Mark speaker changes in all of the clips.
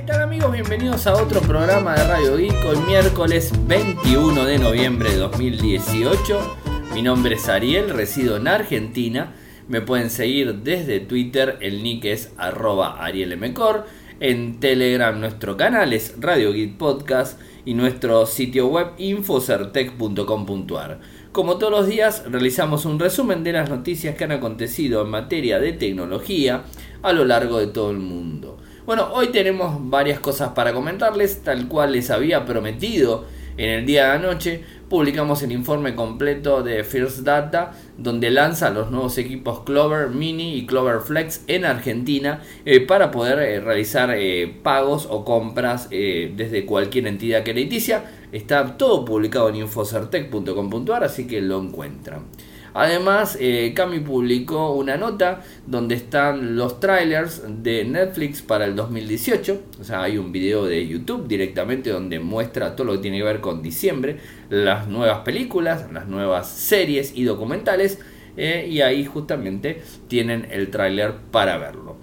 Speaker 1: ¿Qué tal amigos? Bienvenidos a otro programa de Radio Geek el miércoles 21 de noviembre de 2018. Mi nombre es Ariel, resido en Argentina. Me pueden seguir desde Twitter, el nick es arroba arielmcor. En Telegram nuestro canal es Radio Geek Podcast y nuestro sitio web infocertec.com.ar. Como todos los días realizamos un resumen de las noticias que han acontecido en materia de tecnología a lo largo de todo el mundo. Bueno, hoy tenemos varias cosas para comentarles, tal cual les había prometido en el día de anoche. Publicamos el informe completo de First Data, donde lanza los nuevos equipos Clover Mini y Clover Flex en Argentina eh, para poder eh, realizar eh, pagos o compras desde cualquier entidad crediticia. Está todo publicado en infocertec.com.ar, así que lo encuentran. Además, eh, Cami publicó una nota donde están los trailers de Netflix para el 2018. O sea, hay un video de YouTube directamente donde muestra todo lo que tiene que ver con diciembre, las nuevas películas, las nuevas series y documentales. Eh, y ahí justamente tienen el trailer para verlo.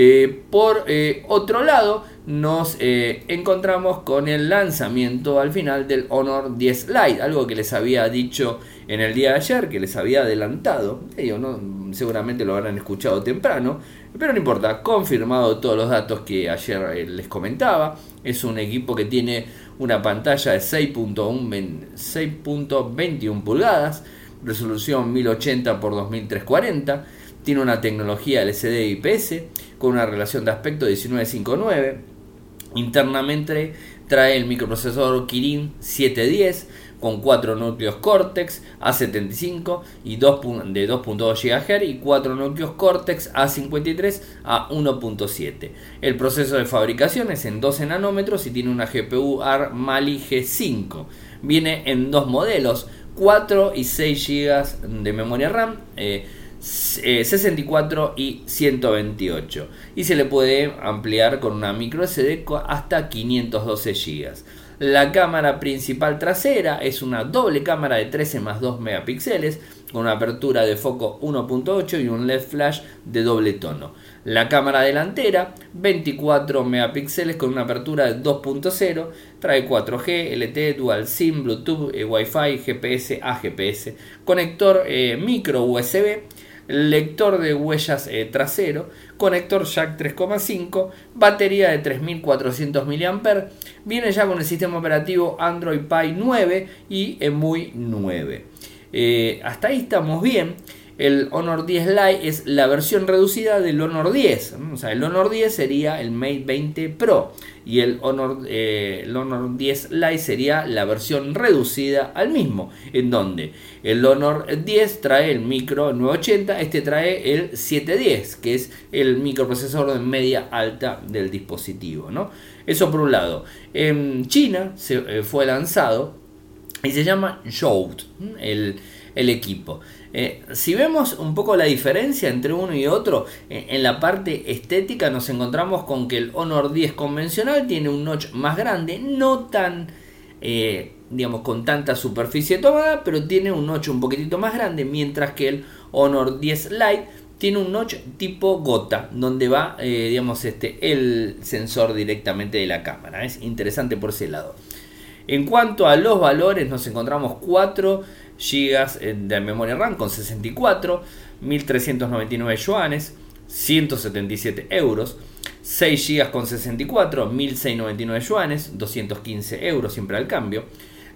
Speaker 1: Eh, por otro lado, nos encontramos con el lanzamiento al final del Honor 10 Lite, algo que les había dicho en el día de ayer, que les había adelantado. Ellos seguramente lo habrán escuchado temprano, pero no importa, confirmado todos los datos que ayer eh, les comentaba. Es un equipo que tiene una pantalla de 6.21 pulgadas, resolución 1080 x 2340, tiene una tecnología LCD IPS con una relación de aspecto 1959. Internamente trae el microprocesador Kirin 710 con 4 núcleos Cortex A75 y 2, de 2.2 GHz y 4 núcleos Cortex A53 a 1.7. El proceso de fabricación es en 12 nanómetros y tiene una GPU ARM Mali G5. Viene en dos modelos, 4 y 6 GB de memoria RAM. 64 eh, eh, y 128 y se le puede ampliar con una micro SD hasta 512 GB. La cámara principal trasera es una doble cámara de 13 más 2 megapíxeles con una apertura de foco 1.8 y un LED flash de doble tono. La cámara delantera 24 megapíxeles con una apertura de 2.0, trae 4G, LTE, Dual SIM, Bluetooth, eh, Wi-Fi, GPS, AGPS, conector eh, micro USB lector de huellas eh, trasero, conector jack 3,5, batería de 3400 mAh, viene ya con el sistema operativo Android Pie 9 y EMUI 9. Eh, hasta ahí estamos bien el Honor 10 Lite es la versión reducida del Honor 10. O sea, el Honor 10 sería el Mate 20 Pro y el Honor, eh, Honor 10 Lite sería la versión reducida al mismo. En donde el Honor 10 trae el micro 980, este trae el 710, que es el microprocesor de media alta del dispositivo. ¿no? Eso por un lado. En China se, eh, fue lanzado y se llama Jout, el, el equipo. Eh, si vemos un poco la diferencia entre uno y otro, eh, en la parte estética nos encontramos con que el Honor 10 convencional tiene un notch más grande, no tan, eh, digamos, con tanta superficie tomada, pero tiene un notch un poquitito más grande, mientras que el Honor 10 Lite tiene un notch tipo gota, donde va, digamos, este, el sensor directamente de la cámara. Es interesante por ese lado. En cuanto a los valores, nos encontramos 4 GB de memoria RAM con 64, 1399 yuanes, 177 euros. 6 GB con 64, 1699 yuanes, 215 euros siempre al cambio.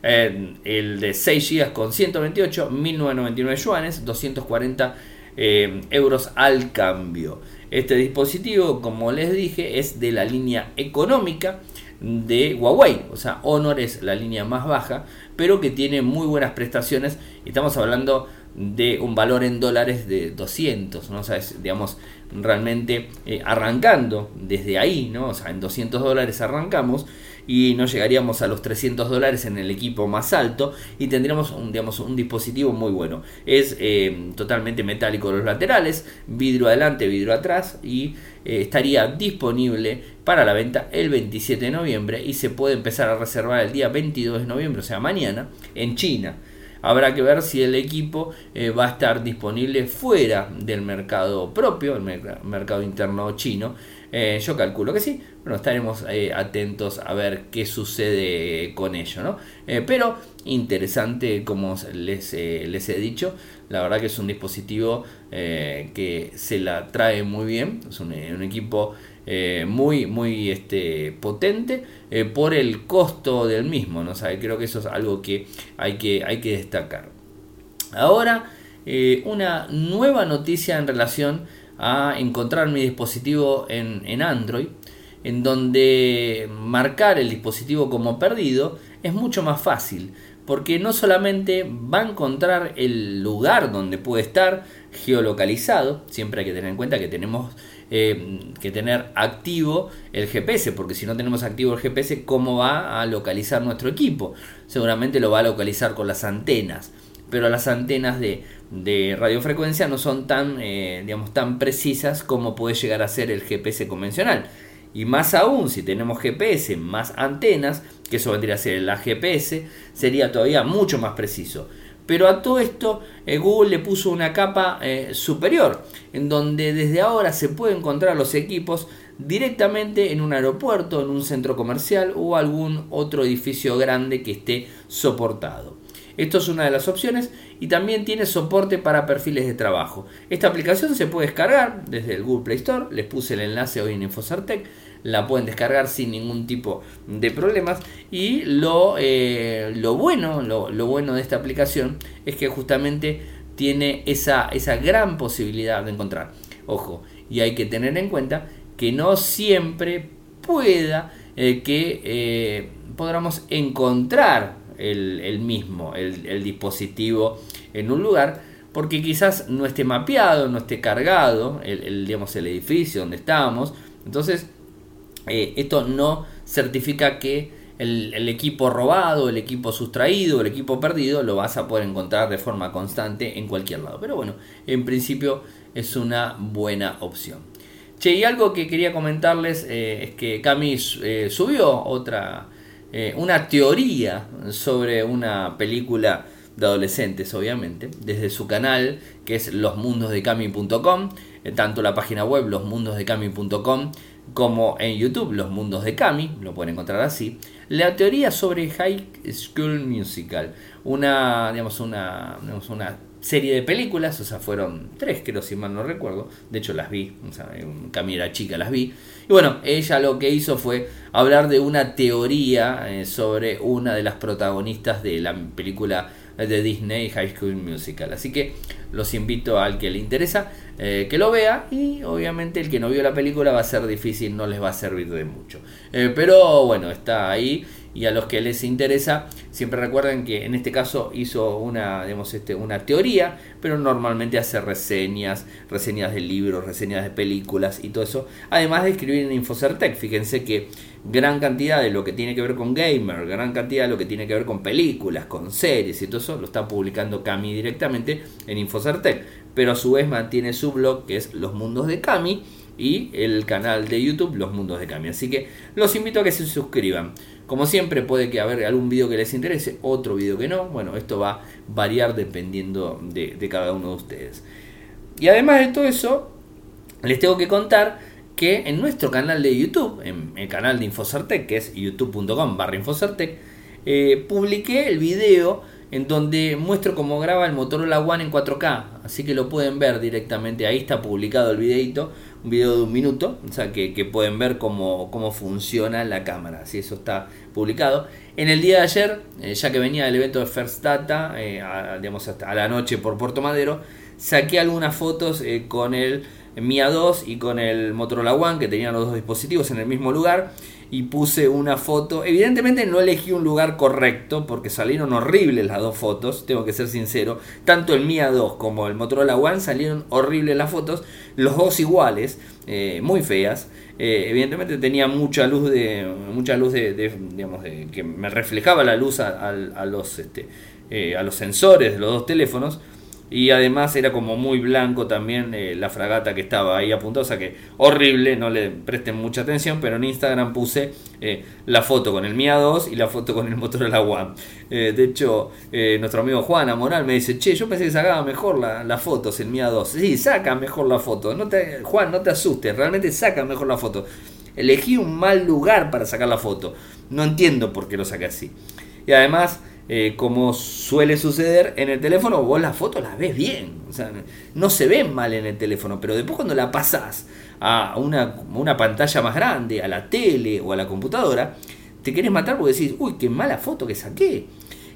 Speaker 1: Eh, el de 6 GB con 128, 1999 yuanes, 240 eh, euros al cambio. Este dispositivo, como les dije, es de la línea económica de Huawei. O sea, Honor es la línea más baja, pero que tiene muy buenas prestaciones. Estamos hablando de un valor en dólares de 200, ¿no? O sea, digamos, realmente eh, arrancando desde ahí, ¿no? O sea, en 200 dólares arrancamos y no llegaríamos a los 300 dólares en el equipo más alto y tendríamos un, digamos, un dispositivo muy bueno. Es eh, totalmente metálico los laterales, vidrio adelante, vidrio atrás y eh, estaría disponible para la venta el 27 de noviembre y se puede empezar a reservar el día 22 de noviembre, o sea, mañana, en China. habrá que ver si el equipo eh, va a estar disponible fuera del mercado propio, el mercado interno chino. Eh, yo calculo que sí, bueno, estaremos eh, atentos a ver qué sucede con ello, ¿no? pero interesante, como les, he dicho, la verdad que es un dispositivo que se la trae muy bien, es un equipo eh, muy, muy este, potente eh, por el costo del mismo. ¿no? creo que eso es algo que hay que, hay que destacar. Ahora, eh, una nueva noticia en relación a encontrar mi dispositivo en, en Android, en donde marcar el dispositivo como perdido es mucho más fácil porque no solamente va a encontrar el lugar donde puede estar geolocalizado, siempre hay que tener en cuenta que tenemos eh, que tener activo el GPS, porque si no tenemos activo el GPS, ¿cómo va a localizar nuestro equipo? Seguramente lo va a localizar con las antenas, pero las antenas de, radiofrecuencia no son tan, eh, digamos, tan precisas como puede llegar a ser el GPS convencional. Y más aún, si tenemos GPS más antenas, que eso vendría a ser la GPS, sería todavía mucho más preciso. Pero a todo esto eh, Google le puso una capa eh, superior, en donde desde ahora se pueden encontrar los equipos directamente en un aeropuerto, en un centro comercial o algún otro edificio grande que esté soportado. Esto es una de las opciones y también tiene soporte para perfiles de trabajo. Esta aplicación se puede descargar desde el Google Play Store, les puse el enlace hoy en InfoCertec la pueden descargar sin ningún tipo de problemas. Y lo, eh, lo bueno, lo, bueno de esta aplicación es que justamente tiene esa, esa gran posibilidad de encontrar. Ojo, y hay que tener en cuenta que no siempre pueda eh, que eh, podamos encontrar el, mismo, el, dispositivo en un lugar, porque quizás no esté mapeado, no esté cargado el, digamos, el edificio donde estamos. Entonces, eh, esto no certifica que el, equipo robado, el equipo sustraído, el equipo perdido lo vas a poder encontrar de forma constante en cualquier lado. Pero bueno, en principio es una buena opción. Che, y algo que quería comentarles eh, es que Cami eh, subió otra, una teoría sobre una película de adolescentes, obviamente, desde su canal que es losmundosdecami.com, tanto la página web losmundosdecami.com como en YouTube, Los Mundos de Kami, lo pueden encontrar así, la teoría sobre High School Musical, una, digamos, una, digamos, una serie de películas, o sea, fueron tres, creo, si mal no recuerdo, de hecho las vi, o sea, Cami era chica, las vi, y bueno, ella lo que hizo fue hablar de una teoría eh, sobre una de las protagonistas de la película de Disney High School Musical. Así que los invito al que le interesa eh, que lo vea y obviamente el que no vio la película va a ser difícil, no les va a servir de mucho. Eh, pero bueno, está ahí y a los que les interesa, siempre recuerden que en este caso hizo una, digamos, este, una teoría, pero normalmente hace reseñas, reseñas de libros, reseñas de películas y todo eso, además de escribir en Infocertec. Fíjense que gran cantidad de lo que tiene que ver con gamer, gran cantidad de lo que tiene que ver con películas, con series y todo eso, lo está publicando Cami directamente en Infocertec, pero a su vez mantiene su blog que es Los Mundos de Cami y el canal de YouTube Los Mundos de Cami. Así que los invito a que se suscriban. Como siempre puede que haber algún video que les interese, otro video que no. Bueno, esto va a variar dependiendo de, cada uno de ustedes. Y además de todo eso, les tengo que contar que en nuestro canal de YouTube, en el canal de Infocertec, que es youtube.com barra Infocertec, eh, publiqué el video en donde muestro cómo graba el Motorola One en 4K, así que lo pueden ver directamente, ahí está publicado el videito, un video de un minuto, o sea que, pueden ver cómo, cómo, funciona la cámara, así eso está publicado. En el día de ayer, eh, ya que venía del evento de First Data, eh, digamos hasta a la noche por Puerto Madero, saqué algunas fotos eh, con el Mia 2 y con el Motorola One, que tenían los dos dispositivos en el mismo lugar, y puse una foto. Evidentemente no elegí un lugar correcto porque salieron horribles las dos fotos, tengo que ser sincero. Tanto el Mia 2 como el Motorola One salieron horribles las fotos, los dos iguales, eh, muy feas. Eh, evidentemente tenía mucha luz de mucha luz de, digamos que me reflejaba la luz a, los este, eh, a los sensores de los dos teléfonos y además era como muy blanco también eh, la fragata que estaba ahí apuntada, o sea que horrible, no le presten mucha atención, pero en Instagram puse eh, la foto con el Mia 2 y la foto con el Motorola One. Eh, de hecho, nuestro amigo Juan Amoral me dice, che, yo pensé que sacaba mejor las la fotos el Mia 2. Sí, saca mejor la foto, no te, Juan, no te asustes, realmente saca mejor la foto. Elegí un mal lugar para sacar la foto, no entiendo por qué lo saqué así. Y además eh, como suele suceder en el teléfono, vos la foto la ves bien. O sea, no se ve mal en el teléfono, pero después cuando la pasás a una, una pantalla más grande, a la tele o a la computadora, te querés matar porque decís, uy, qué mala foto que saqué.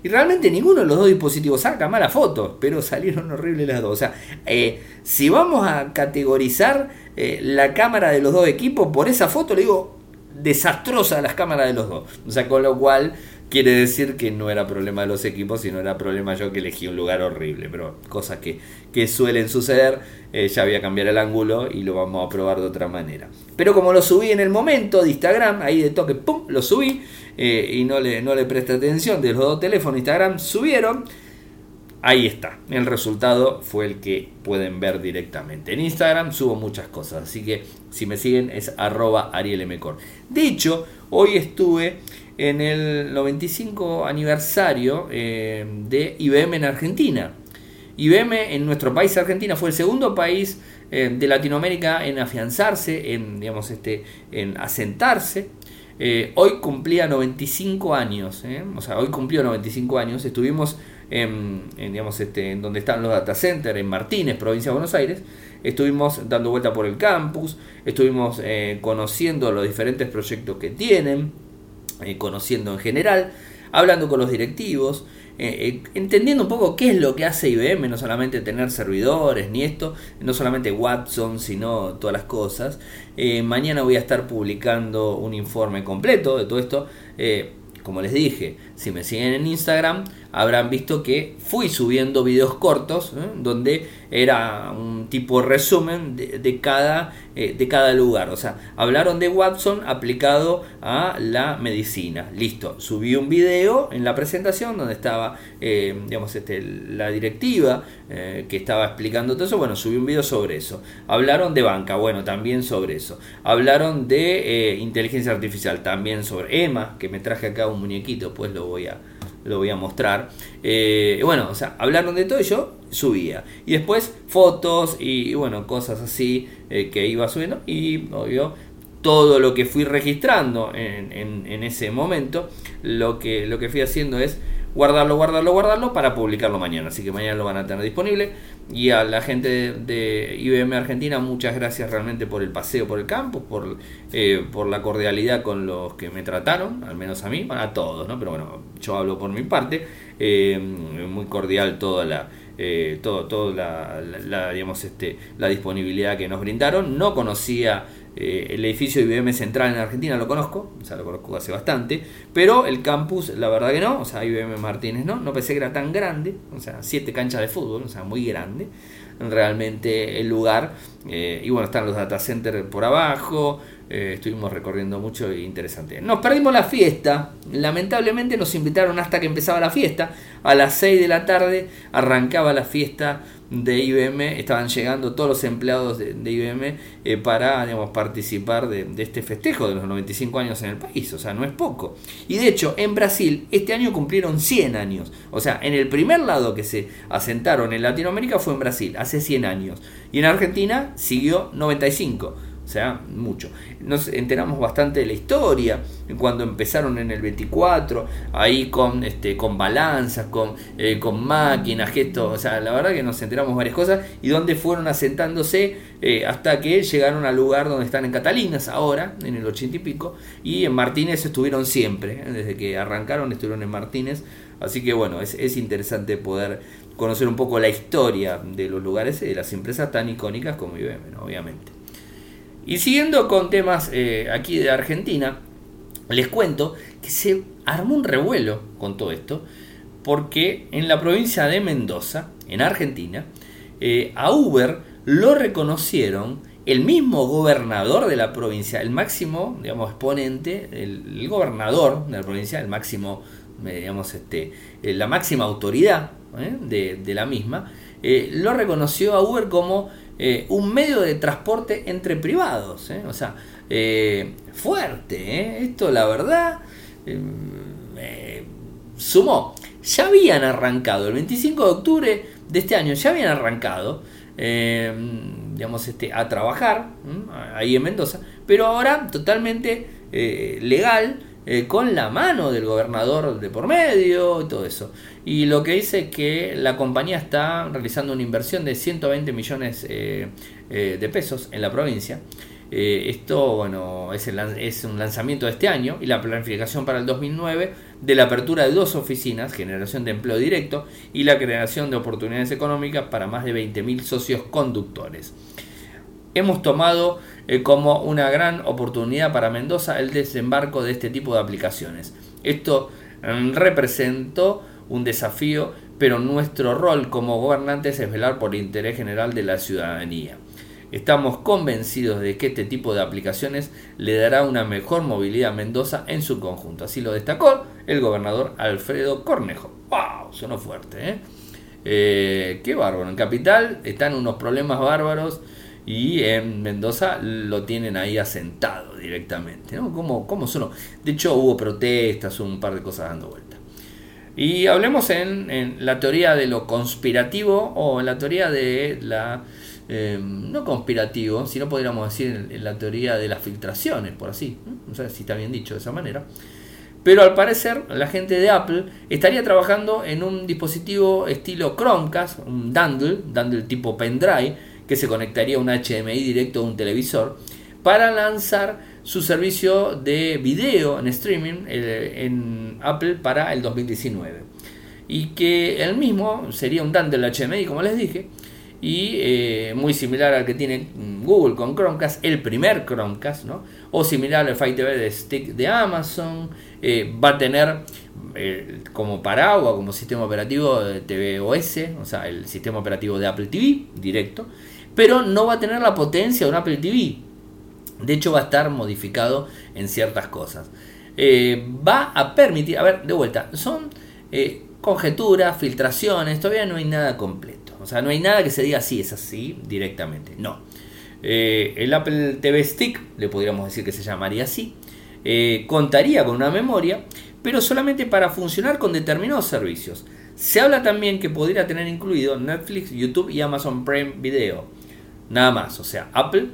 Speaker 1: Y realmente ninguno de los dos dispositivos saca mala foto, pero salieron horribles las dos. O sea, eh, si vamos a categorizar eh, la cámara de los dos equipos por esa foto, le digo, desastrosa las cámaras de los dos. O sea, con lo cual quiere decir que no era problema de los equipos, sino era problema yo que elegí un lugar horrible. Pero cosas que, que suelen suceder, eh, ya voy a cambiar el ángulo y lo vamos a probar de otra manera. Pero como lo subí en el momento de Instagram, ahí de toque, ¡pum! Lo subí eh, y no le, no le presté atención. De los dos teléfonos Instagram subieron. Ahí está, el resultado fue el que pueden ver directamente. En Instagram subo muchas cosas, así que si me siguen es arroba arielmcor. De hecho, hoy estuve en el 95 aniversario eh, de IBM en Argentina. IBM en nuestro país, Argentina, fue el segundo país eh, de Latinoamérica en afianzarse, en, digamos, este, en asentarse. Eh, hoy cumplía 95 años, o sea, hoy cumplió 95 años. Estuvimos en, digamos, este, en donde están los data centers, en Martínez, provincia de Buenos Aires. Estuvimos dando vuelta por el campus, estuvimos conociendo los diferentes proyectos que tienen eh, conociendo en general, hablando con los directivos, eh, eh, entendiendo un poco qué es lo que hace IBM, no solamente tener servidores ni esto, no solamente Watson, sino todas las cosas. mañana voy a estar publicando un informe completo de todo esto. como les dije, si me siguen en Instagram, habrán visto que fui subiendo videos cortos ¿eh? donde era un tipo resumen de, cada, eh, de cada lugar. O sea, hablaron de Watson aplicado a la medicina. Listo, subí un video en la presentación donde estaba, eh, digamos, este, la directiva que estaba explicando todo eso. Bueno, subí un video sobre eso. Hablaron de banca, bueno, también sobre eso. Hablaron de inteligencia artificial, también sobre EMA, que me traje acá un muñequito, pues lo voy a lo voy a mostrar. Eh, bueno, o sea, hablaron de todo y yo subía. Y después fotos y, bueno, cosas así eh, que iba subiendo. Y obvio, todo lo que fui registrando en, en, ese momento, lo que, lo que fui haciendo es guardarlo, guardarlo, guardarlo para publicarlo mañana. Así que mañana lo van a tener disponible. Y a la gente de, IBM Argentina, muchas gracias realmente por el paseo por el campo, por, eh, por la cordialidad con los que me trataron, al menos a mí, a todos, ¿no? Pero bueno, yo hablo por mi parte. Eh, muy cordial toda la. Eh, todo, todo la, digamos, este, la disponibilidad que nos brindaron. No conocía eh, el edificio de IBM Central en Argentina lo conozco, o sea, lo conozco hace bastante, pero el campus, la verdad que no, o sea, IBM Martínez no, no pensé que era tan grande, o sea, siete canchas de fútbol, o sea, muy grande, realmente el lugar, eh, y bueno, están los data centers por abajo, eh, estuvimos recorriendo mucho y interesante. Nos perdimos la fiesta, lamentablemente nos invitaron hasta que empezaba la fiesta, a las 6 de la tarde arrancaba la fiesta de IBM, estaban llegando todos los empleados de, IBM eh, para digamos, participar de, este festejo de los 95 años en el país, o sea, no es poco. Y de hecho, en Brasil este año cumplieron 100 años, o sea, en el primer lado que se asentaron en Latinoamérica fue en Brasil, hace 100 años, y en Argentina siguió 95 o sea, mucho. Nos enteramos bastante de la historia, cuando empezaron en el 24, ahí con, este, con balanzas, con, eh, con máquinas, gestos, o sea, la verdad que nos enteramos varias cosas y donde fueron asentándose eh, hasta que llegaron al lugar donde están en Catalinas ahora, en el 80 y pico, y en Martínez estuvieron siempre, ¿eh? desde que arrancaron estuvieron en Martínez, así que bueno, es, es interesante poder conocer un poco la historia de los lugares y de las empresas tan icónicas como IBM, obviamente. Y siguiendo con temas eh, aquí de Argentina, les cuento que se armó un revuelo con todo esto, porque en la provincia de Mendoza, en Argentina, eh, a Uber lo reconocieron el mismo gobernador de la provincia, el máximo, digamos, exponente, el, gobernador de la provincia, el máximo, eh, digamos, este, la máxima autoridad de, de, la misma, lo reconoció a Uber como un medio de transporte entre privados. O sea, fuerte. Esto la verdad sumó. Ya habían arrancado, el 25 de octubre de este año, ya habían arrancado digamos, este, a trabajar ahí en Mendoza, pero ahora totalmente eh, legal, eh, con la mano del gobernador de por medio y todo eso. Y lo que dice que la compañía está realizando una inversión de 120 millones eh, de pesos en la provincia. esto, bueno, es, es un lanzamiento de este año y la planificación para el 2009 de la apertura de dos oficinas, generación de empleo directo y la creación de oportunidades económicas para más de 20.000 socios conductores hemos tomado eh, como una gran oportunidad para Mendoza el desembarco de este tipo de aplicaciones. Esto mm, representó un desafío, pero nuestro rol como gobernantes es velar por el interés general de la ciudadanía. Estamos convencidos de que este tipo de aplicaciones le dará una mejor movilidad a Mendoza en su conjunto. Así lo destacó el gobernador Alfredo Cornejo. ¡Wow! Sonó fuerte, ¿eh? eh qué bárbaro! En Capital están unos problemas bárbaros y en Mendoza lo tienen ahí asentado directamente. ¿no? ¿Cómo, cómo son? De hecho hubo protestas, un par de cosas dando vuelta. Y hablemos en, la teoría de lo conspirativo o en la teoría de la... Eh, no conspirativo, sino podríamos decir en, la teoría de las filtraciones, por así. No sé si está bien dicho de esa manera. Pero al parecer la gente de Apple estaría trabajando en un dispositivo estilo Chromecast, un dandle, dandle tipo pendrive, que se conectaría a un HDMI directo a un televisor, para lanzar su servicio de video en streaming eh, en Apple para el 2019. Y que el mismo sería un Dandel HDMI, como les dije, y eh, muy similar al que tiene Google con Chromecast, el primer Chromecast, ¿no? o similar al Fire TV de Stick de Amazon, eh, va a tener como paraguas, como sistema operativo de tvOS, o sea, el sistema operativo de Apple TV directo, pero no va a tener la potencia de un Apple TV. De hecho, va a estar modificado en ciertas cosas. Eh, va a permitir, a ver, de vuelta, son eh, conjeturas, filtraciones, todavía no hay nada completo. O sea, no hay nada que se diga así, es así directamente. No. Eh, el Apple TV Stick, le podríamos decir que se llamaría así, contaría con una memoria, pero solamente para funcionar con determinados servicios. Se habla también que podría tener incluido Netflix, YouTube y Amazon Prime Video. Nada más. O sea, Apple,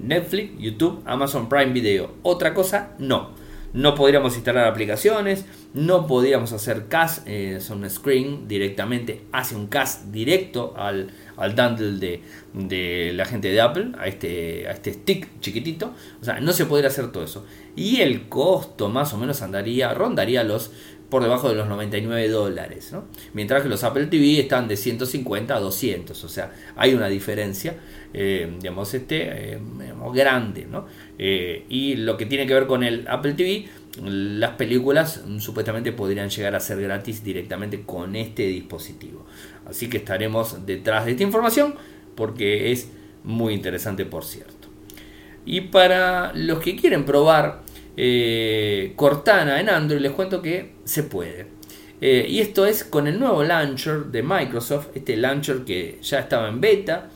Speaker 1: Netflix, YouTube, Amazon Prime Video. Otra cosa, no. No podríamos instalar aplicaciones, no podríamos hacer cast, eh, un screen directamente, hace un cast directo al, al dandle de, la gente de Apple, a este, a este stick chiquitito. O sea, no se podría hacer todo eso. Y el costo más o menos andaría, rondaría los por debajo de los 99 dólares, mientras que los Apple TV están de 150 a 200, o sea, hay una diferencia, eh, digamos, este, eh, grande, eh, y lo que tiene que ver con el Apple TV, las películas mm, supuestamente podrían llegar a ser gratis directamente con este dispositivo. Así que estaremos detrás de esta información porque es muy interesante, por cierto. Y para los que quieren probar eh, Cortana en Android, les cuento que se puede. Eh, y esto es con el nuevo launcher de Microsoft, este launcher que ya estaba en beta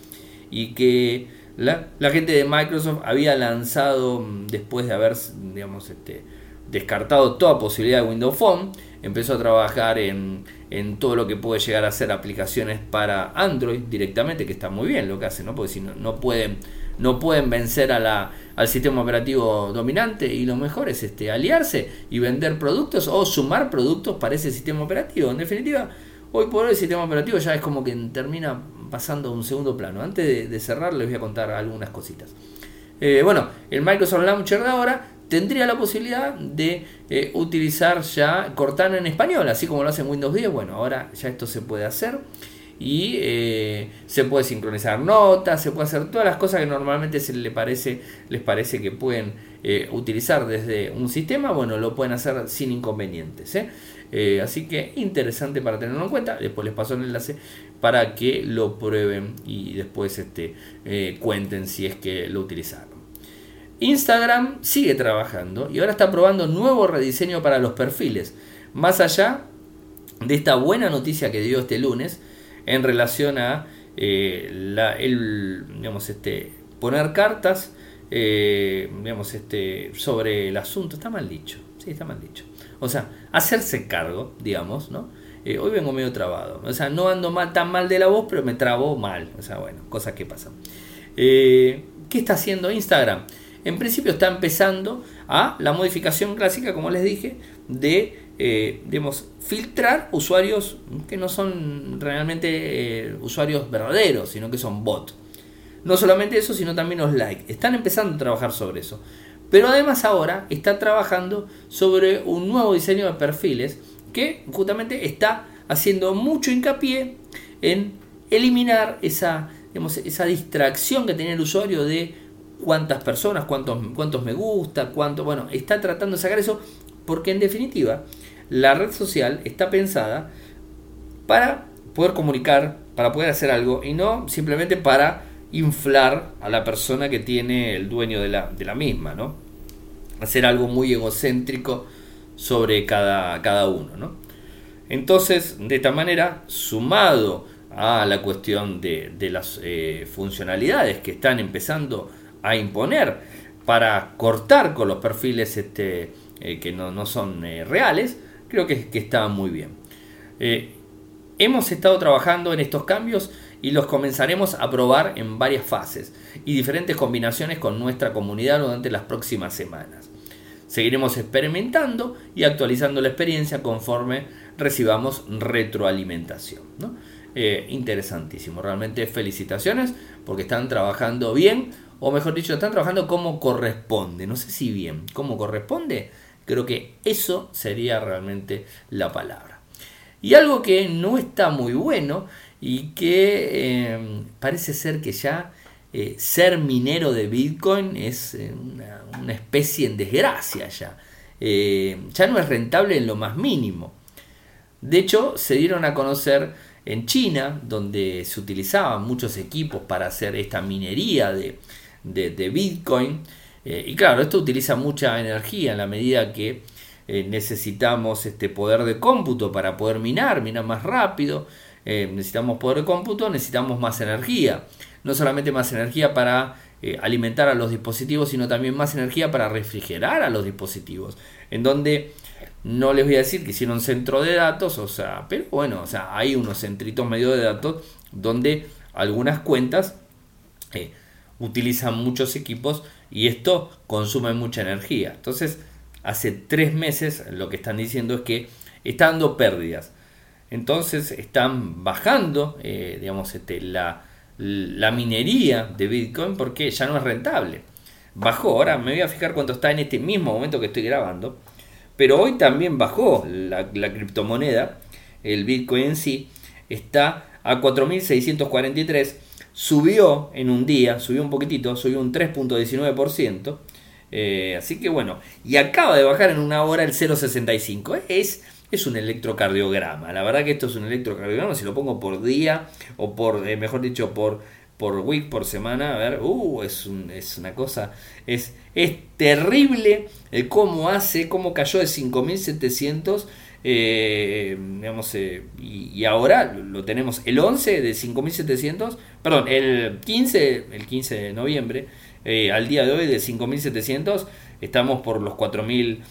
Speaker 1: y que la, gente de Microsoft había lanzado mm, después de haber, digamos, este, descartado toda posibilidad de Windows Phone, empezó a trabajar en, en, todo lo que puede llegar a ser aplicaciones para Android directamente, que está muy bien lo que hace, ¿no? porque si no, no pueden no pueden vencer a la, al sistema operativo dominante y lo mejor es este, aliarse y vender productos o sumar productos para ese sistema operativo. En definitiva, hoy por hoy el sistema operativo ya es como que termina pasando a un segundo plano. Antes de, cerrar les voy a contar algunas cositas. Eh, bueno, el Microsoft Launcher de ahora tendría la posibilidad de eh, utilizar ya Cortana en español, así como lo hace en Windows 10. Bueno, ahora ya esto se puede hacer y eh, se puede sincronizar notas, se puede hacer todas las cosas que normalmente se les parece, les parece que pueden eh, utilizar desde un sistema, bueno, lo pueden hacer sin inconvenientes. ¿eh? así que interesante para tenerlo en cuenta. Después les paso el enlace para que lo prueben y después este, cuenten si es que lo utilizaron. Instagram sigue trabajando y ahora está probando nuevo rediseño para los perfiles. Más allá de esta buena noticia que dio este lunes, en relación a el, digamos, este, poner cartas digamos, este, sobre el asunto. Está mal dicho. Sí, está mal dicho. O sea, hacerse cargo, digamos, ¿no? Eh, hoy vengo medio trabado. O sea, no ando mal, tan mal de la voz, pero me trabo mal. O sea, bueno, cosas que pasan. Eh, ¿Qué está haciendo Instagram? En principio está empezando a la modificación clásica, como les dije, de eh, digamos, filtrar usuarios que no son realmente usuarios verdaderos, sino que son bots. No solamente eso, sino también los likes. Están empezando a trabajar sobre eso. Pero además ahora está trabajando sobre un nuevo diseño de perfiles que justamente está haciendo mucho hincapié en eliminar esa, esa distracción que tenía el usuario de cuántas personas, cuántos, cuántos me gusta, cuánto, bueno, está tratando de sacar eso porque en definitiva la red social está pensada para poder comunicar, para poder hacer algo y no simplemente para inflar a la persona que tiene el dueño de la, de la misma, ¿no? Hacer algo muy egocéntrico sobre cada, cada uno. ¿no? Entonces, de esta manera, sumado a la cuestión de, las eh, funcionalidades que están empezando a imponer para cortar con los perfiles este, eh, que no, son eh, reales, creo que, que, está muy bien. hemos estado trabajando en estos cambios y los comenzaremos a probar en varias fases y diferentes combinaciones con nuestra comunidad durante las próximas semanas. Seguiremos experimentando y actualizando la experiencia conforme recibamos retroalimentación. Eh, interesantísimo, realmente felicitaciones porque están trabajando bien, o mejor dicho, están trabajando como corresponde. No sé si bien, como corresponde, creo que eso sería realmente la palabra. Y algo que no está muy bueno y que eh, parece ser que ya eh, ser minero de Bitcoin es eh, una, especie en desgracia ya. Eh, ya no es rentable en lo más mínimo. De hecho, se dieron a conocer en China, donde se utilizaban muchos equipos para hacer esta minería de, Bitcoin. Y claro, esto utiliza mucha energía en la medida que necesitamos este poder de cómputo para poder minar, minar más rápido. necesitamos poder de cómputo, necesitamos más energía no solamente más energía para eh, alimentar a los dispositivos, sino también más energía para refrigerar a los dispositivos. En donde no les voy a decir que hicieron centro de datos, o sea, pero bueno, o sea, hay unos centritos medio de datos donde algunas cuentas eh, utilizan muchos equipos y esto consume mucha energía. Entonces, hace tres meses lo que están diciendo es que está dando pérdidas. Entonces están bajando, eh, digamos, este, la, la minería de Bitcoin porque ya no es rentable. Bajó, ahora me voy a fijar cuánto está en este mismo momento que estoy grabando, pero hoy también bajó la, criptomoneda, el Bitcoin en sí, está a 4.643, subió en un día, subió un poquitito, subió un 3.19%, eh, así que bueno, y acaba de bajar en una hora el 0.65, es es un electrocardiograma. La verdad que esto es un electrocardiograma, si lo pongo por día o por, eh, mejor dicho, por, por week, por semana, a ver, uh, es, es una cosa, es, es terrible el cómo hace, cómo cayó de 5700. Eh, digamos, eh, y, ahora lo tenemos el 11 de 5700, perdón, el 15, el 15 de noviembre, eh, al día de hoy de 5700, estamos por los 4000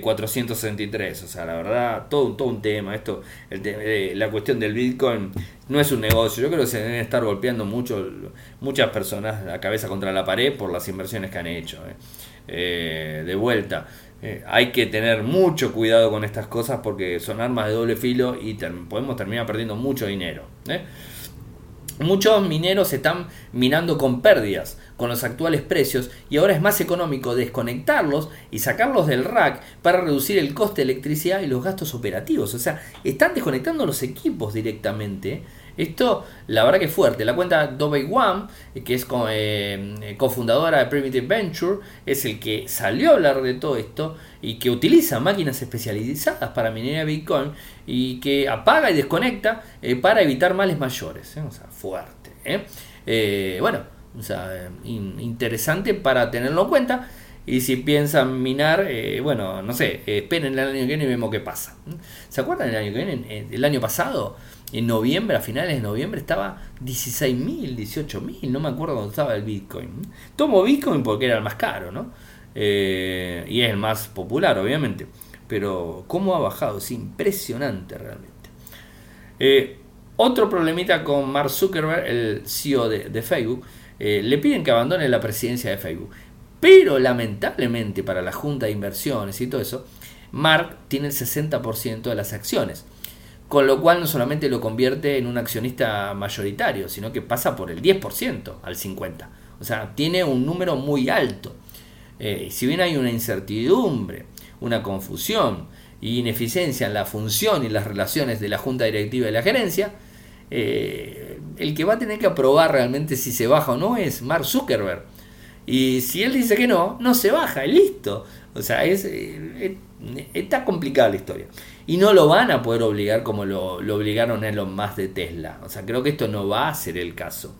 Speaker 1: 463. Eh, o sea, la verdad, todo, todo un tema. Esto, el la cuestión del Bitcoin no es un negocio. Yo creo que se deben estar golpeando mucho, muchas personas la cabeza contra la pared por las inversiones que han hecho. Eh. de vuelta, hay que tener mucho cuidado con estas cosas porque son armas de doble filo y podemos terminar perdiendo mucho dinero. Muchos mineros están minando con pérdidas con los actuales precios y ahora es más económico desconectarlos y sacarlos del rack para reducir el coste de electricidad y los gastos operativos. O sea, están desconectando los equipos directamente. Esto, la verdad que es fuerte. La cuenta Dobey One, que es eh, cofundadora de Primitive Venture, es el que salió a hablar de todo esto y que utiliza máquinas especializadas para minería Bitcoin y que apaga y desconecta eh, para evitar males mayores. ¿eh? O sea, fuerte. bueno, o sea, interesante para tenerlo en cuenta. Y si piensan minar, eh, bueno, no sé, esperen el año que viene y vemos qué pasa. ¿Se acuerdan del año que viene? El año pasado en noviembre, a finales de noviembre, estaba 16.000, 18.000, no me acuerdo dónde estaba el Bitcoin. Tomo Bitcoin porque era el más caro, ¿no? Eh, y es el más popular, obviamente. Pero cómo ha bajado, es impresionante realmente. Eh, otro problemita con Mark Zuckerberg, el CEO de, Facebook, eh, le piden que abandone la presidencia de Facebook. Pero lamentablemente para la Junta de Inversiones y todo eso, Mark tiene el 60% de las acciones. Con lo cual no solamente lo convierte en un accionista mayoritario, sino que pasa por el 10% al 50%. O sea, tiene un número muy alto. Eh, si bien hay una incertidumbre, una confusión y ineficiencia en la función y las relaciones de la junta directiva y la gerencia, eh, el que va a tener que aprobar realmente si se baja o no es Mark Zuckerberg. Y si él dice que no, no se baja, y listo. O sea, es, eh, está complicada la historia. Y no lo van a poder obligar como lo, obligaron en los más de Tesla. O sea, creo que esto no va a ser el caso.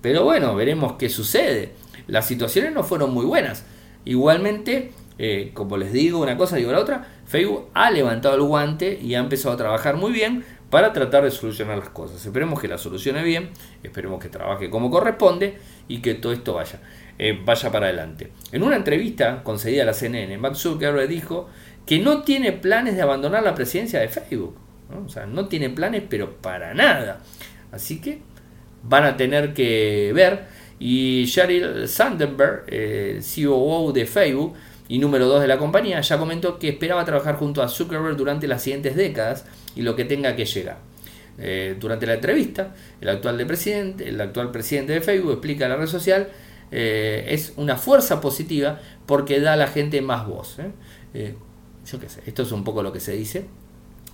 Speaker 1: Pero bueno, veremos qué sucede. Las situaciones no fueron muy buenas. Igualmente, eh, como les digo una cosa, digo la otra, Facebook ha levantado el guante y ha empezado a trabajar muy bien para tratar de solucionar las cosas. Esperemos que la solucione bien, esperemos que trabaje como corresponde y que todo esto vaya, eh, vaya para adelante. En una entrevista concedida a la CNN, Mark Zuckerberg dijo que no tiene planes de abandonar la presidencia de Facebook. O sea, no tiene planes, pero para nada. Así que van a tener que ver. Y Sheryl Sandberg, eh, CEO de Facebook y número 2 de la compañía, ya comentó que esperaba trabajar junto a Zuckerberg durante las siguientes décadas y lo que tenga que llegar. Eh, durante la entrevista, el actual, de presidente, el actual presidente de Facebook explica la red social eh, es una fuerza positiva porque da a la gente más voz. ¿eh? yo qué sé, esto es un poco lo que se dice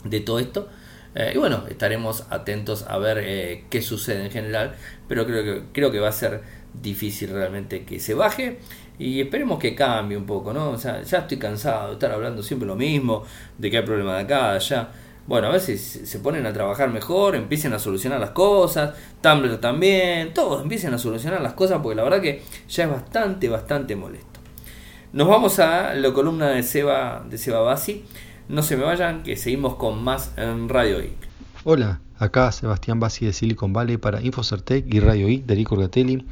Speaker 1: de todo esto. y bueno, estaremos atentos a ver qué sucede en general, pero creo que, creo que va a ser difícil realmente que se baje y esperemos que cambie un poco, ¿no? O sea, ya estoy cansado de estar hablando siempre lo mismo, de que hay problemas de acá, allá. Bueno, a veces se ponen a trabajar mejor, empiecen a solucionar las cosas, Tumblr también, todos empiecen a solucionar las cosas porque la verdad que ya es bastante, bastante molesto. Nos vamos a la columna de Seba, de Seba Bassi. No se me vayan, que seguimos con más en Radio IC.
Speaker 2: Hola, acá Sebastián Bassi de Silicon Valley para Infocertec y Radio IC de Gatelli.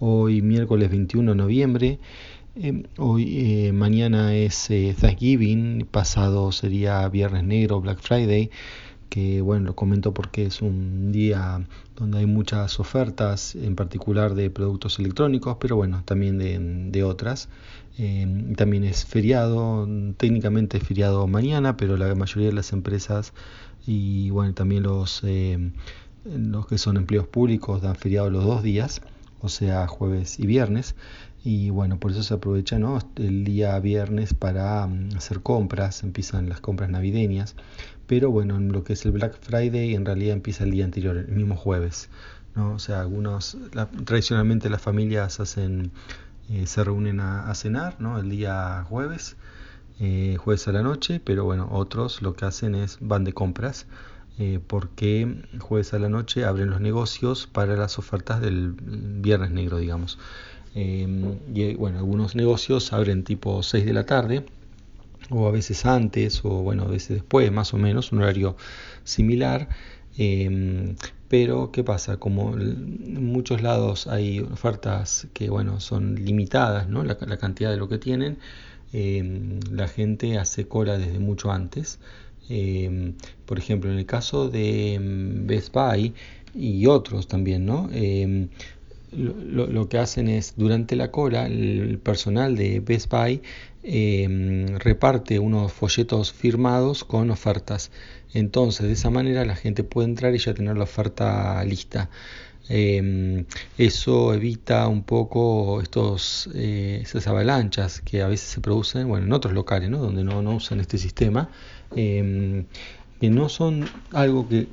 Speaker 2: Hoy miércoles 21 de noviembre Em, hoy, eh, mañana es eh, Thanksgiving, pasado sería Viernes Negro, Black Friday, que bueno, lo comento porque es un día donde hay muchas ofertas, en particular de productos electrónicos, pero bueno, también de, otras. Em, también es feriado, técnicamente es feriado mañana, pero la mayoría de las empresas y bueno, también los, em, los que son empleos públicos dan feriado los dos días, o sea, jueves y viernes y bueno, por eso se aprovecha ¿no? el día viernes para mm, hacer compras, empiezan las compras navideñas, pero bueno, en lo que es el Black Friday en realidad empieza el día anterior, el mismo jueves, ¿no? o sea, algunos, tradicionalmente las familias hacen, eh, se reúnen a, cenar ¿no? el día jueves, eh, jueves a la noche, pero bueno, otros lo que hacen es van de compras. Eh, porque jueves a la noche abren los negocios para las ofertas del viernes negro, digamos. Em, y bueno, algunos negocios abren tipo 6 de la tarde, o a veces antes, o bueno, a veces después, más o menos, un horario similar. Em, pero, ¿qué pasa? Como en muchos lados hay ofertas que, bueno, son limitadas, ¿no? La, cantidad de lo que tienen, em, la gente hace cola desde mucho antes. Por ejemplo, en el caso de Best Buy y otros también, ¿no? lo, que hacen es, durante la cola, el personal de Best Buy em, reparte unos folletos firmados con ofertas. Entonces, de esa manera la gente puede entrar y ya tener la oferta lista. Em, eso evita un poco estos, eh, avalanchas que a veces se producen bueno, en otros locales ¿no? donde no usan este sistema. Em, que no son algo que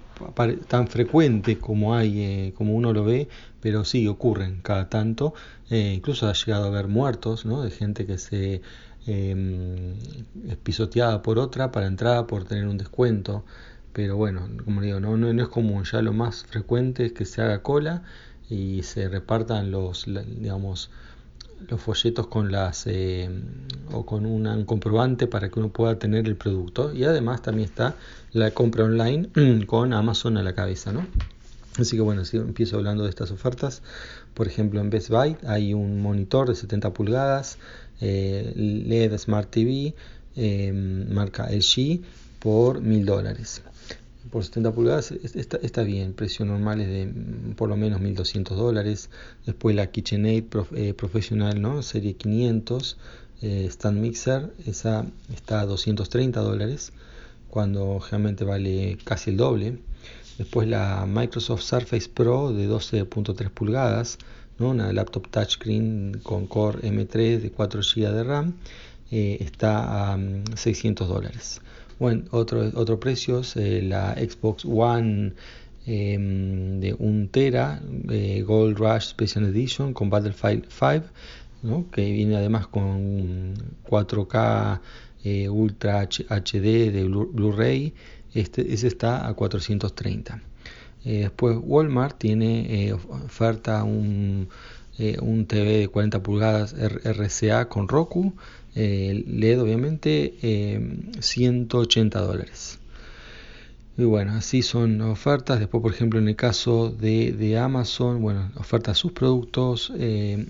Speaker 2: tan frecuente como hay, eh, como uno lo ve, pero sí ocurren cada tanto. Eh, incluso ha llegado a haber muertos, ¿no? De gente que se eh, es pisoteada por otra para entrar por tener un descuento. Pero bueno, como digo, no, no, es común. Ya lo más frecuente es que se haga cola y se repartan los, digamos, los folletos con las eh, o con un comprobante para que uno pueda tener el producto y además también está la compra online con Amazon a la cabeza ¿no? así que bueno si empiezo hablando de estas ofertas por ejemplo en Best Buy hay un monitor de 70 pulgadas eh, LED Smart TV eh, marca LG por mil dólares por 70 pulgadas está, está, bien, precio normal es de mm, por lo menos 1200 dólares. Después la KitchenAid eh, Professional, ¿no? serie 500, eh, Stand Mixer, esa está a 230 dólares, cuando generalmente vale casi el doble. Después la Microsoft Surface Pro de 12.3 pulgadas, ¿no? una laptop touchscreen con Core M3 de 4 GB de RAM, eh, está a 600 mm, dólares. Bueno, otro, otro precio es eh, la Xbox One em, de 1 Tera eh, Gold Rush Special Edition con Battlefield 5, ¿no? que viene además con 4K eh, Ultra HD de Blu-ray. este, ese está a 430. después Walmart tiene oferta un, un TV de 40 pulgadas RCA con Roku eh, LED obviamente 180 eh, dólares. Y bueno así son ofertas. Después por ejemplo en el caso de, Amazon bueno oferta sus productos eh,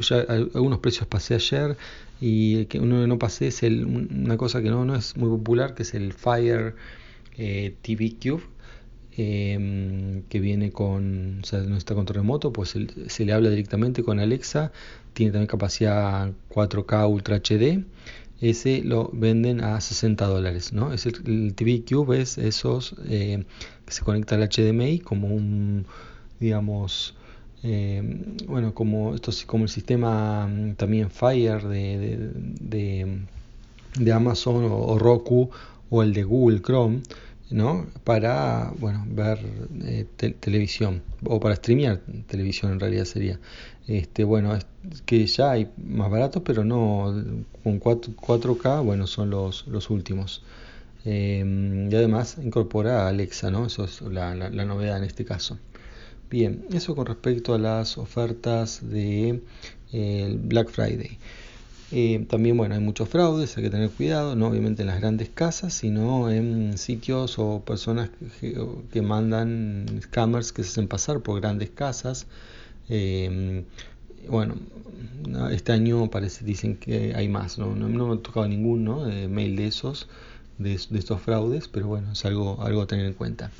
Speaker 2: ya algunos precios pasé ayer y que uno no pasé es el, una cosa que no, no es muy popular que es el Fire TV Cube que viene con, o sea, no está con remoto, pues se le habla directamente con Alexa tiene también capacidad 4K Ultra HD. Ese lo venden a 60 dólares, ¿no? Es el, TV Cube es esos eh, que se conecta al HDMI como un, digamos, eh, bueno, como esto como el sistema mm, también Fire de, de, Amazon o, Roku o el de Google Chrome, ¿no? Para, bueno, ver eh, televisión o para streamear televisión en realidad sería. Este, bueno, es que ya hay más baratos, pero no con 4, k bueno, son los, los últimos. Em, y además incorpora a Alexa, ¿no? Eso es la, la, novedad en este caso. Bien, eso con respecto a las ofertas de eh, Black Friday. Eh, también, bueno, hay muchos fraudes, hay que tener cuidado, no obviamente en las grandes casas, sino en sitios o personas que, que mandan scammers que se hacen pasar por grandes casas eh, bueno, este año parece, dicen que hay más, no, no, me ha tocado ningún mail de esos, de, estos fraudes, pero bueno, es algo, algo a tener en cuenta.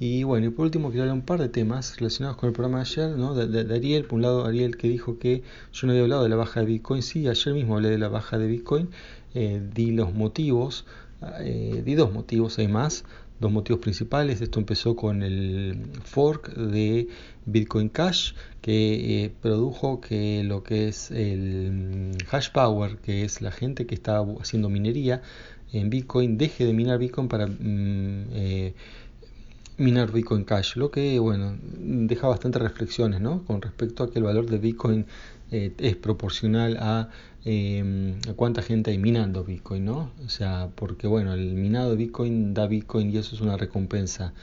Speaker 2: Y bueno, y por último quiero hablar un par de temas relacionados con el programa de ayer, ¿no? de, Ariel, por un lado Ariel que dijo que yo no había hablado de la baja de Bitcoin, sí, ayer mismo hablé de la baja de Bitcoin, eh, di los motivos, eh, di dos motivos, hay más, dos motivos principales. Esto empezó con el fork de Bitcoin Cash que eh, produjo que lo que es el mm, hash power, que es la gente que está haciendo minería en Bitcoin, deje de minar Bitcoin para mm, eh, minar Bitcoin Cash, lo que bueno deja bastantes reflexiones ¿no? con respecto a que el valor de Bitcoin eh, es proporcional a, eh, cuánta gente hay minando Bitcoin, ¿no? O sea, porque bueno, el minado de Bitcoin da Bitcoin y eso es una recompensa.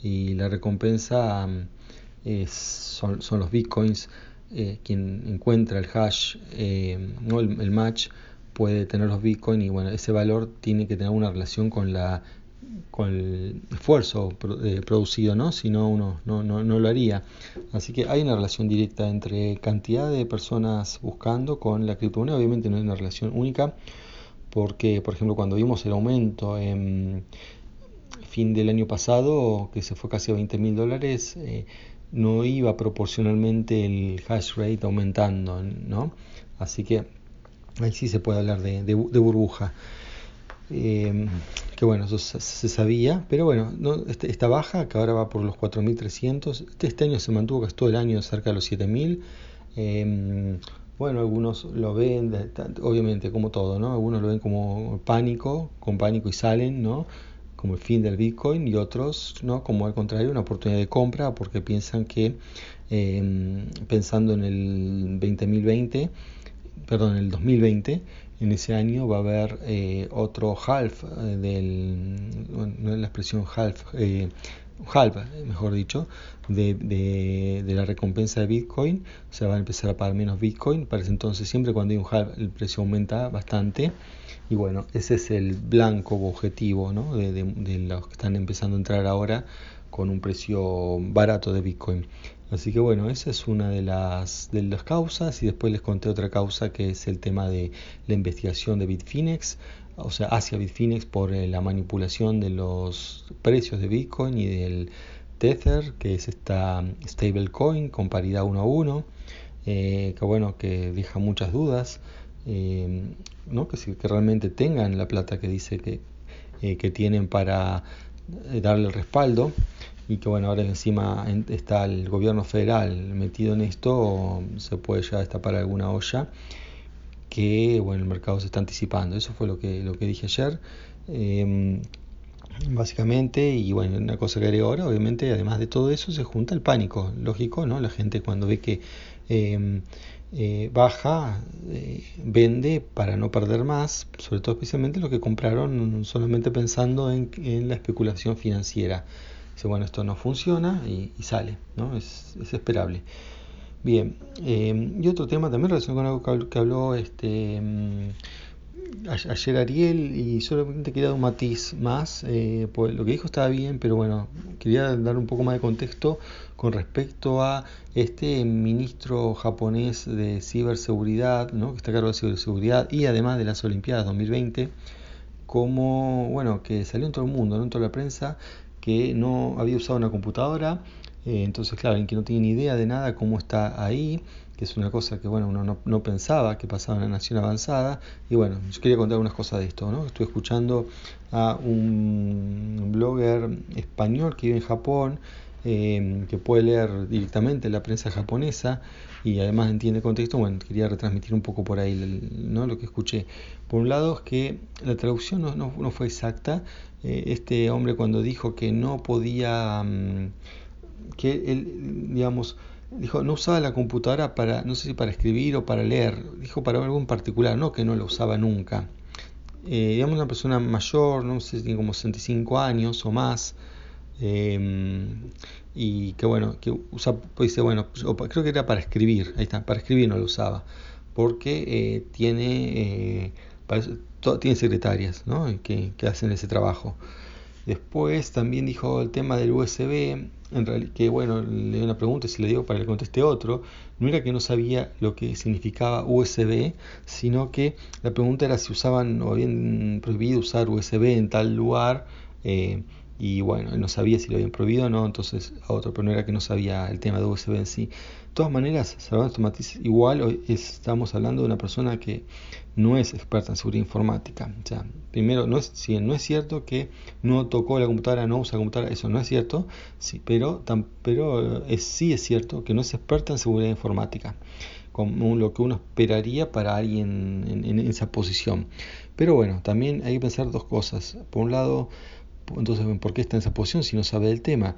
Speaker 2: Y la recompensa es, son, los Bitcoins. Eh, quien encuentra el hash, eh, ¿no? el, el match, puede tener los Bitcoin y bueno, ese valor tiene que tener una relación con la con el esfuerzo eh, producido, ¿no? Si no, uno no, no, no, lo haría. Así que hay una relación directa entre cantidad de personas buscando con la criptomoneda. Obviamente no es una relación única, porque, por ejemplo, cuando vimos el aumento en fin del año pasado, que se fue casi a 20 mil dólares, eh, no iba proporcionalmente el hash rate aumentando, ¿no? Así que ahí sí se puede hablar de, de burbuja. Eh, que bueno, eso se sabía, pero bueno, no, este, esta baja que ahora va por los 4.300, este, este año se mantuvo casi todo el año cerca de los 7.000. Eh, bueno, algunos lo ven, obviamente como todo, ¿no? Algunos lo ven como pánico, con pánico y salen, ¿no? Como el fin del Bitcoin y otros, ¿no? Como al contrario, una oportunidad de compra porque piensan que eh, pensando en el 2020, perdón, en el 2020, en ese año va a haber eh, otro half eh, del, no es la expresión half, eh, halva, mejor dicho, de, la recompensa de Bitcoin, o sea, van a empezar a pagar menos Bitcoin, para ese entonces siempre cuando hay un halva el precio aumenta bastante, y bueno, ese es el blanco objetivo ¿no? de los que están empezando a entrar ahora con un precio barato de Bitcoin. Así que bueno, esa es una de las, de las causas y después les conté otra causa que es el tema de la investigación de Bitfinex, o sea, hacia Bitfinex por eh, la manipulación de los precios de Bitcoin y del Tether, que es esta stablecoin con paridad 1 a 1, eh, que bueno, que deja muchas dudas, eh, ¿no? que, que realmente tengan la plata que dice que, que tienen para darle el respaldo y que bueno, ahora encima está el gobierno federal metido en esto, se puede ya destapar alguna olla que bueno, el mercado se está anticipando. Eso fue lo que, lo que dije ayer. Em, básicamente, y bueno, una cosa que haré ahora, obviamente, además de todo eso, se junta el pánico, lógico, ¿no? La gente cuando ve que em, eh, baja, eh, vende para no perder más, sobre todo especialmente los que compraron solamente pensando en, en la especulación financiera bueno, esto no funciona y, sale, ¿no? Es, esperable. Bien, eh, y otro tema también relacionado con algo que habló este, mm, ayer Ariel y solamente quería dar un matiz más, eh, pues lo que dijo estaba bien, pero bueno, quería dar un poco más de contexto con respecto a este ministro japonés de ciberseguridad, ¿no? que está a cargo de ciberseguridad y además de las Olimpiadas 2020, como, bueno, que salió en todo el mundo, ¿no? en toda la prensa, que no había usado una computadora, eh, entonces claro, en que no tiene ni idea de nada cómo está ahí, que es una cosa que bueno, uno no, pensaba que pasaba en la nación avanzada, y bueno, yo quería contar unas cosas de esto, ¿no? Estuve escuchando a un blogger español que vive en Japón, eh, que puede leer directamente la prensa japonesa y además entiende contexto, bueno, quería retransmitir un poco por ahí ¿no? lo que escuché. Por un lado es que la traducción no, no fue exacta, eh, este hombre cuando dijo que no podía, mm, que él, digamos, dijo, no usaba la computadora para, no sé si para escribir o para leer, dijo para algo en particular, no que no la usaba nunca. Eh, digamos una persona mayor, no sé tiene como 65 años o más, em, y que bueno, que usa, pues dice, bueno, creo que era para escribir, ahí está, para escribir no lo usaba, porque eh, tiene, tiene secretarias ¿no? que, que, hacen ese trabajo. Después también dijo el tema del USB, en realidad, que bueno, le dio una pregunta y si le digo para que conteste otro, no era que no sabía lo que significaba USB, sino que la pregunta era si usaban o habían prohibido usar USB en tal lugar. Eh, y bueno, él no sabía si lo habían prohibido o no, entonces a otro, pero no era que no sabía el tema de USB en sí. De todas maneras, salvando matiz, igual hoy estamos hablando de una persona que no es experta en seguridad informática. O primero, no es, si no es cierto que no tocó la computadora, no usa la computadora, eso no es cierto, sí, pero, tan, pero es, sí es cierto que no es experta en seguridad informática, como lo que uno esperaría para alguien en, en esa posición. Pero bueno, también hay que pensar dos cosas. Por un lado, entonces, ¿por qué está en esa posición si no sabe del tema?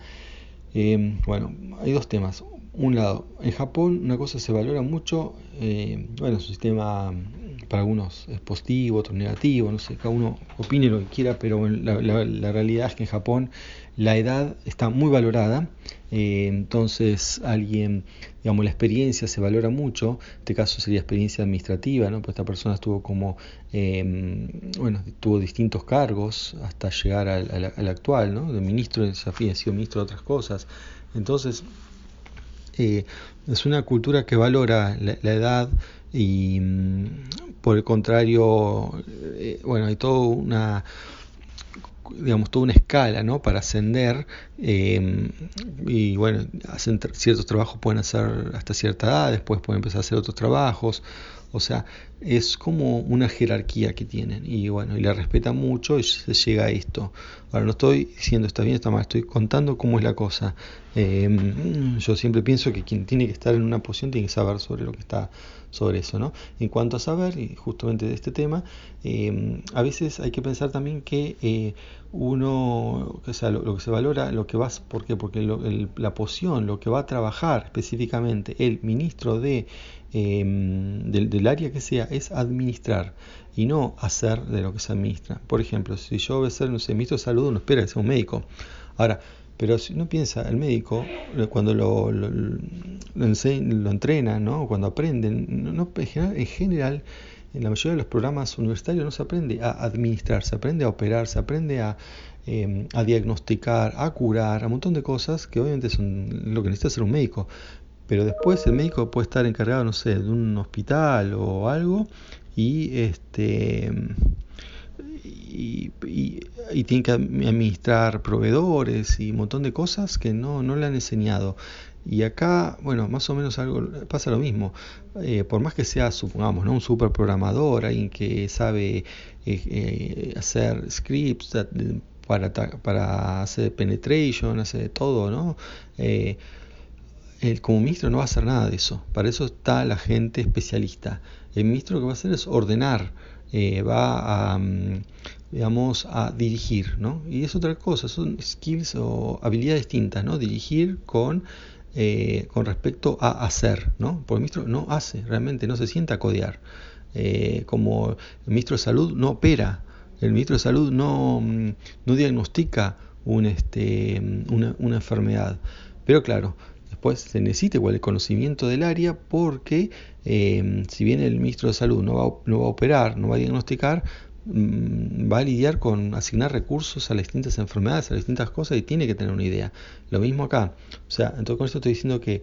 Speaker 2: Eh, bueno, hay dos temas. Un lado, en Japón una cosa se valora mucho, eh, bueno, su sistema para algunos es positivo, otro negativo, no sé, cada uno opine lo que quiera, pero la, la, realidad es que en Japón la edad está muy valorada, eh, entonces alguien, digamos, la experiencia se valora mucho, en este caso sería experiencia administrativa, ¿no? pues esta persona estuvo como, em, bueno, tuvo distintos cargos hasta llegar al, actual, ¿no? de ministro, ha sido ministro de otras cosas, entonces eh, es una cultura que valora la, edad y mm, por el contrario, eh, bueno, hay toda una digamos toda una escala ¿no? para ascender eh, y bueno hacen ciertos trabajos pueden hacer hasta cierta edad después pueden empezar a hacer otros trabajos o sea, es como una jerarquía que tienen y bueno, y la respeta mucho y se llega a esto. Ahora no estoy diciendo está bien, está mal, estoy contando cómo es la cosa. Em, yo siempre pienso que quien tiene que estar en una posición tiene que saber sobre lo que está sobre eso, ¿no? En cuanto a saber, y justamente de este tema, em, a veces hay que pensar también que eh, uno, o sea, lo, que se valora, lo que va, ¿por qué? Porque la posición, lo que va a trabajar específicamente el ministro de Em, del, área que sea es administrar y no hacer de lo que se administra. Por ejemplo, si yo voy a ser un ministro de salud, uno espera que sea un médico. Ahora, Pero si uno piensa, el médico, cuando lo, lo, lo, entrena, ¿no? cuando aprenden, no, en general, en la mayoría de los programas universitarios no se aprende a administrar, se aprende a operar, se aprende a, em, a diagnosticar, a curar, a un montón de cosas que obviamente son lo que necesita hacer un médico. Pero después el médico puede estar encargado, no sé, de un hospital o algo y este y, y, tiene que administrar proveedores y un montón de cosas que no, no le han enseñado. Y acá, bueno, más o menos algo pasa lo mismo. Eh, por más que sea, supongamos, ¿no? un super programador, alguien que sabe eh, eh, hacer scripts para, para hacer penetration, hacer todo, ¿no? el, como ministro no va a hacer nada de eso. Para eso está la gente especialista. El ministro lo que va a hacer es ordenar eh, va a, mm, digamos, a dirigir, ¿no? Y es otra cosa, son skills o habilidades distintas, ¿no? Dirigir con, eh, con respecto a hacer, ¿no? Porque el ministro no hace, realmente no se sienta a codear. Eh, como el ministro de Salud no opera, el ministro de Salud no, mm, no diagnostica un, este, una, una enfermedad. Pero claro, después se necesita igual el conocimiento del área porque eh, si bien el ministro de Salud no va, no va a operar, no va a diagnosticar, mm, va a lidiar con asignar recursos a las distintas enfermedades, a las distintas cosas y tiene que tener una idea. Lo mismo acá. O sea, entonces con esto estoy diciendo que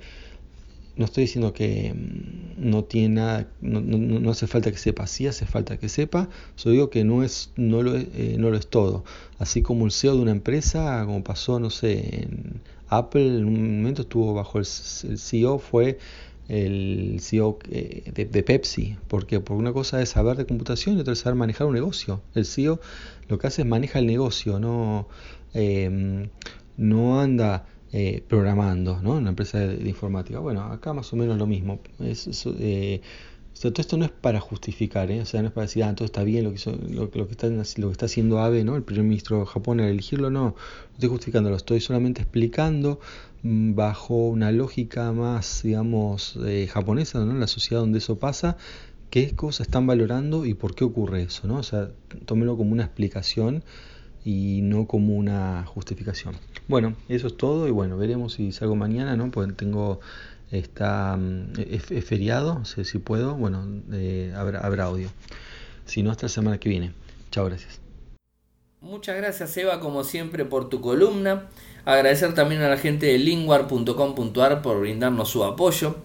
Speaker 2: no estoy diciendo que mm, no tiene nada, no, hace falta que sepa, sí hace falta que sepa, yo digo que no es, no lo, eh, no lo es todo. Así como el CEO de una empresa, como pasó, no sé, en Apple, en un momento estuvo bajo el, CEO, fue el CEO eh, de, Pepsi, porque por una cosa es saber de computación y otra es saber manejar un negocio. El CEO lo que hace es maneja el negocio, no, em, no anda eh, programando, ¿no? Una empresa de, informática. Bueno, acá más o menos lo mismo. Eh, todo esto no es para justificar, ¿eh? o sea, no es para decir, ah, todo está bien lo que, está, haciendo Abe, ¿no? el primer ministro de Japón al elegirlo, no, no estoy justificando, lo estoy solamente explicando mm, bajo una lógica más, digamos, eh, japonesa, ¿no? la sociedad donde eso pasa, qué cosas están valorando y por qué ocurre eso, ¿no? O sea, tómelo como una explicación y no como una justificación. Bueno, eso es todo y bueno, veremos si salgo mañana, ¿no? Pues tengo está mm, feriado, sé si puedo, bueno, eh, habrá, habrá audio. Si no, hasta la semana que viene. Chao, gracias.
Speaker 1: Muchas gracias Eva como siempre por tu columna. Agradecer también a la gente de linguar.com.ar por brindarnos su apoyo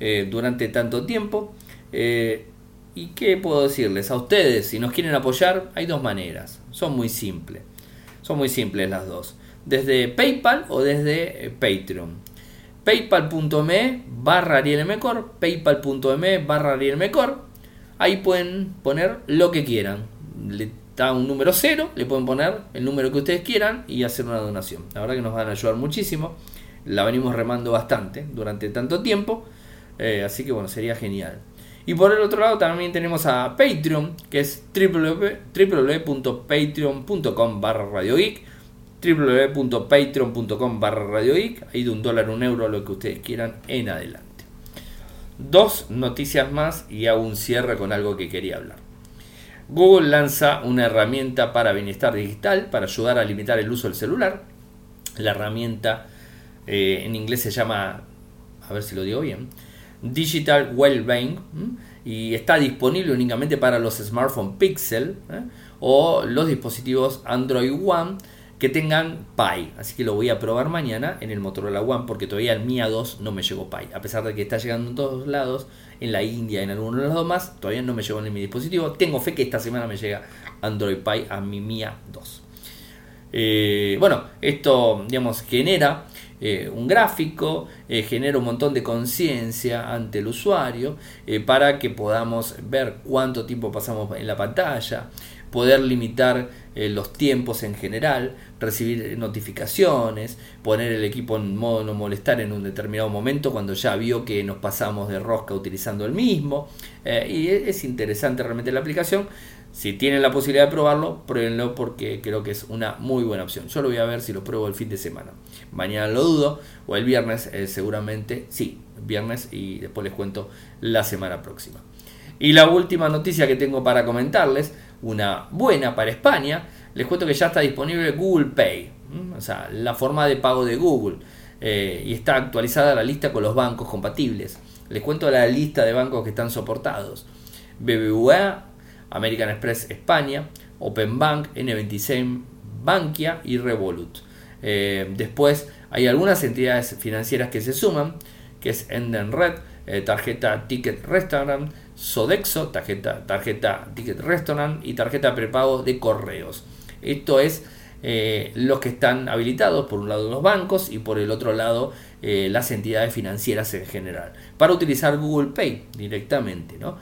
Speaker 1: eh, durante tanto tiempo. Eh, ¿Y qué puedo decirles? A ustedes, si nos quieren apoyar, hay dos maneras. Son muy simples. Son muy simples las dos. Desde PayPal o desde Patreon paypal.me barra arielmecor, paypal.me barra arielmecor. Ahí pueden poner lo que quieran. Le da un número cero, le pueden poner el número que ustedes quieran y hacer una donación. La verdad que nos van a ayudar muchísimo. La venimos remando bastante durante tanto tiempo. Eh, así que bueno, sería genial. Y por el otro lado también tenemos a Patreon, que es www.patreon.com barra radiogeek www.patreon.com barra radioic, ahí de un dólar, un euro, lo que ustedes quieran en adelante. Dos noticias más y hago un cierre con algo que quería hablar. Google lanza una herramienta para bienestar digital para ayudar a limitar el uso del celular. La herramienta eh, en inglés se llama, a ver si lo digo bien, Digital Wellbeing y está disponible únicamente para los smartphones Pixel ¿eh? o los dispositivos Android One que tengan Pi. Así que lo voy a probar mañana en el Motorola One porque todavía el Mi A2 no me llegó Pi. A pesar de que está llegando en todos lados, en la India, en algunos de los demás, todavía no me llegó en mi dispositivo. Tengo fe que esta semana me llega Android Pi a mi Mi A2. Eh, bueno, esto digamos genera eh, un gráfico, eh, genera un montón de conciencia ante el usuario para que podamos ver cuánto tiempo pasamos en la pantalla, poder limitar los tiempos en general, recibir notificaciones, poner el equipo en modo no molestar en un determinado momento cuando ya vio que nos pasamos de rosca utilizando el mismo. Eh, y es interesante realmente la aplicación. Si tienen la posibilidad de probarlo, pruébenlo porque creo que es una muy buena opción. Yo lo voy a ver si lo pruebo el fin de semana. Mañana lo dudo, o el viernes eh, seguramente, sí, viernes y después les cuento la semana próxima. Y la última noticia que tengo para comentarles una buena para España, les cuento que ya está disponible Google Pay. o sea, la forma de pago de Google. Eh, y está actualizada la lista con los bancos compatibles. Les cuento la lista de bancos que están soportados. BBVA, American Express España, Openbank, N26 Bankia y Revolut. Eh, después hay algunas entidades financieras que se suman, que es Enden Red, eh, tarjeta Ticket Restaurant, Sodexo, tarjeta, tarjeta Ticket Restaurant y tarjeta prepago de correos. Esto es eh, los que están habilitados, por un lado los bancos y por el otro lado eh, las entidades financieras en general, para utilizar Google Pay directamente. ¿no?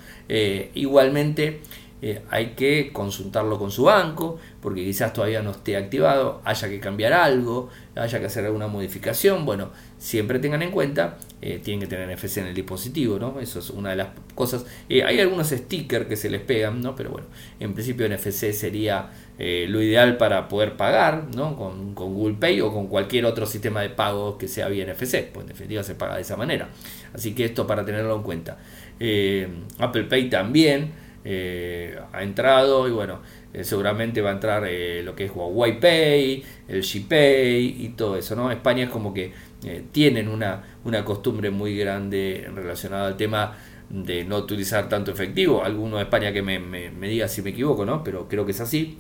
Speaker 1: Eh, hay que consultarlo con su banco, porque quizás todavía no esté activado, haya que cambiar algo, haya que hacer alguna modificación. Bueno, siempre tengan en cuenta, tienen que tener NFC en el dispositivo, ¿no? Eso es una de las cosas. hay algunos stickers que se les pegan, ¿no? Pero bueno, en principio NFC sería eh, lo ideal para poder pagar ¿no? con, Google Pay o con cualquier otro sistema de pago que sea vía NFC, pues en definitiva se paga de esa manera. Así que esto para tenerlo en cuenta. Eh, Apple Pay también eh, ha entrado y bueno, seguramente va a entrar lo que es Huawei Pay, el Gpay y todo eso. ¿no? España es como que tienen una, una costumbre muy grande relacionada al tema de no utilizar tanto efectivo. Alguno de España que me, diga si me equivoco, ¿no? Pero creo que es así.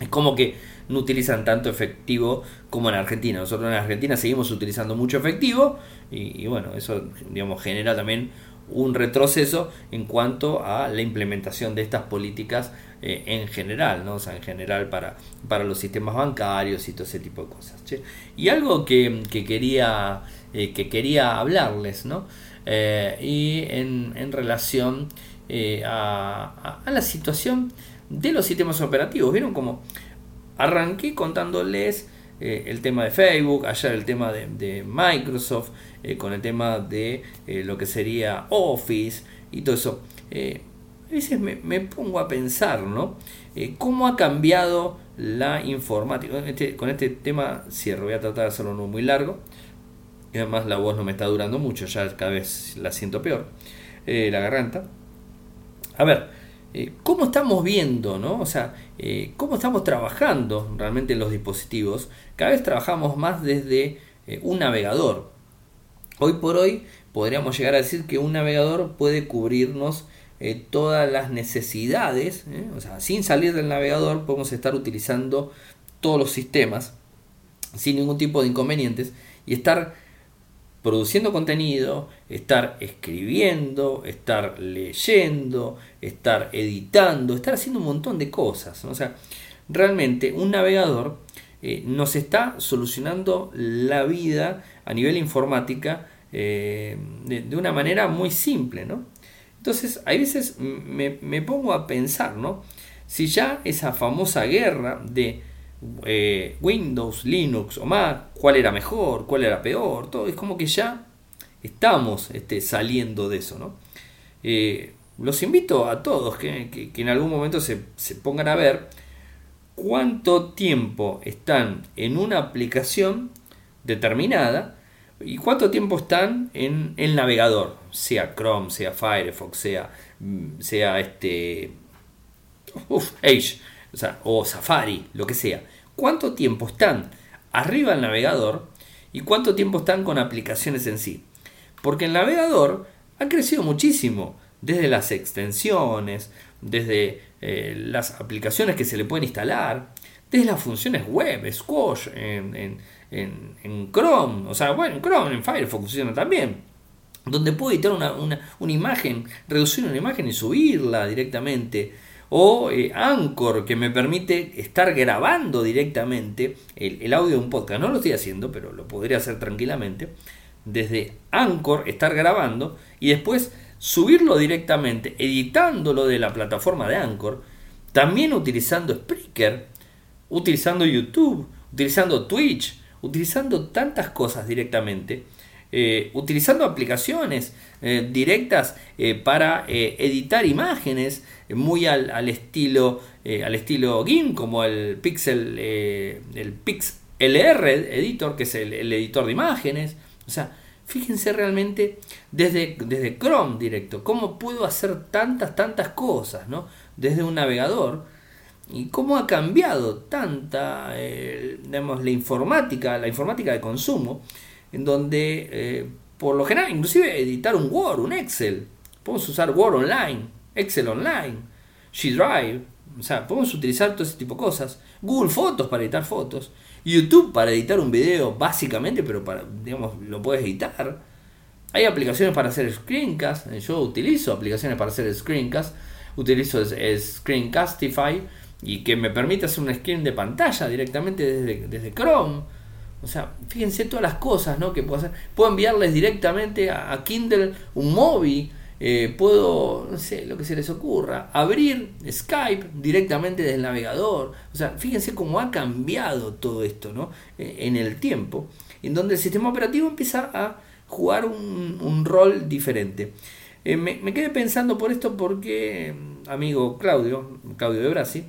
Speaker 1: Es como que no utilizan tanto efectivo como en Argentina. Nosotros en Argentina seguimos utilizando mucho efectivo y, bueno, eso digamos genera también un retroceso en cuanto a la implementación de estas políticas eh, en general, ¿no? O sea, en general para, para los sistemas bancarios y todo ese tipo de cosas. Y algo que, quería, eh, que quería hablarles, ¿no? Eh, y en, en relación a, a la situación de los sistemas operativos. ¿Vieron cómo arranqué contándoles el tema de Facebook, ayer el tema de, Microsoft, eh, con el tema de eh, lo que sería Office y todo eso? a veces me, pongo a pensar, ¿no? ¿Cómo ha cambiado la informática? Con este, con este tema cierro, voy a tratar de hacerlo no muy largo. Y además la voz no me está durando mucho, ya cada vez la siento peor. la garganta. A ver, eh, cómo estamos viendo, ¿no? O sea, eh, cómo estamos trabajando realmente en los dispositivos. Cada vez trabajamos más desde eh, un navegador. Hoy por hoy podríamos llegar a decir que un navegador puede cubrirnos todas las necesidades, o sea, sin salir del navegador podemos estar utilizando todos los sistemas sin ningún tipo de inconvenientes y estar produciendo contenido, estar escribiendo, estar leyendo, estar editando, estar haciendo un montón de cosas. O sea, realmente un navegador eh, nos está solucionando la vida a nivel informática eh, de, una manera muy simple, ¿no? Entonces, a veces me, me pongo a pensar, ¿no? Si ya esa famosa guerra de eh, Windows, Linux o Mac, cuál era mejor, cuál era peor, todo es como que ya estamos este, saliendo de eso, ¿no? Eh, los invito a todos que, en algún momento se, pongan a ver cuánto tiempo están en una aplicación determinada y cuánto tiempo están en el navegador, sea Chrome, sea Firefox, sea, mm, sea este, Edge o, Safari, lo que sea. ¿Cuánto tiempo están arriba del navegador y cuánto tiempo están con aplicaciones en sí? Porque el navegador ha crecido muchísimo, desde las extensiones, desde eh, las aplicaciones que se le pueden instalar, desde las funciones web, Squash, en, Chrome, o sea, bueno, en Chrome, en Firefox funciona también, donde puedo editar una, una imagen, reducir una imagen y subirla directamente o eh, Anchor que me permite estar grabando directamente el, audio de un podcast. No lo estoy haciendo, pero lo podría hacer tranquilamente. Desde Anchor estar grabando y después subirlo directamente, editándolo de la plataforma de Anchor, también utilizando Spreaker, utilizando YouTube, utilizando Twitch, utilizando tantas cosas directamente eh, utilizando aplicaciones eh, directas eh, para editar imágenes muy al, estilo al estilo GIMP como el Pixel el PixLR editor que es el, editor de imágenes. O sea fíjense realmente desde, desde Chrome directo cómo puedo hacer tantas tantas cosas no desde un navegador y cómo ha cambiado tanta, eh, la informática, la informática de consumo, en donde eh, por lo general, inclusive editar un Word, un Excel, podemos usar Word online, Excel online, G Drive, o sea, podemos utilizar todo ese tipo de cosas, Google Fotos para editar fotos, YouTube para editar un video básicamente, pero para, digamos, lo puedes editar. Hay aplicaciones para hacer screencast, yo utilizo aplicaciones para hacer screencast, utilizo Screencastify, y que me permite hacer un screen de pantalla directamente desde, desde Chrome. O sea, fíjense todas las cosas ¿no? que puedo hacer. Puedo enviarles directamente a, Kindle un móvil. Eh, puedo, no sé, lo que se les ocurra, abrir Skype directamente desde el navegador. O sea, fíjense cómo ha cambiado todo esto ¿no? Eh, en el tiempo, en donde el sistema operativo empieza a jugar un, rol diferente. Eh, me, me, quedé pensando por esto porque, amigo Claudio, Claudio de Brasi,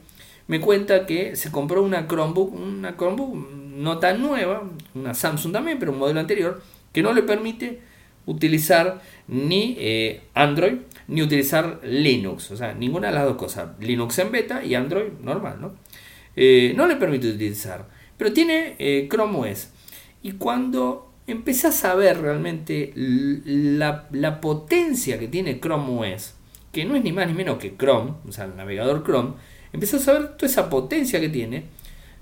Speaker 1: me cuenta que se compró una Chromebook, una Chromebook no tan nueva, una Samsung también, pero un modelo anterior, que no le permite utilizar ni eh, Android ni utilizar Linux, o sea, ninguna de las dos cosas, Linux en beta y Android normal, ¿no? Eh, no le permite utilizar, pero tiene eh, Chrome OS. Y cuando empezás a ver realmente la, la potencia que tiene Chrome OS, que no es ni más ni menos que Chrome, o sea, el navegador Chrome, Empiezas a ver toda esa potencia que tiene,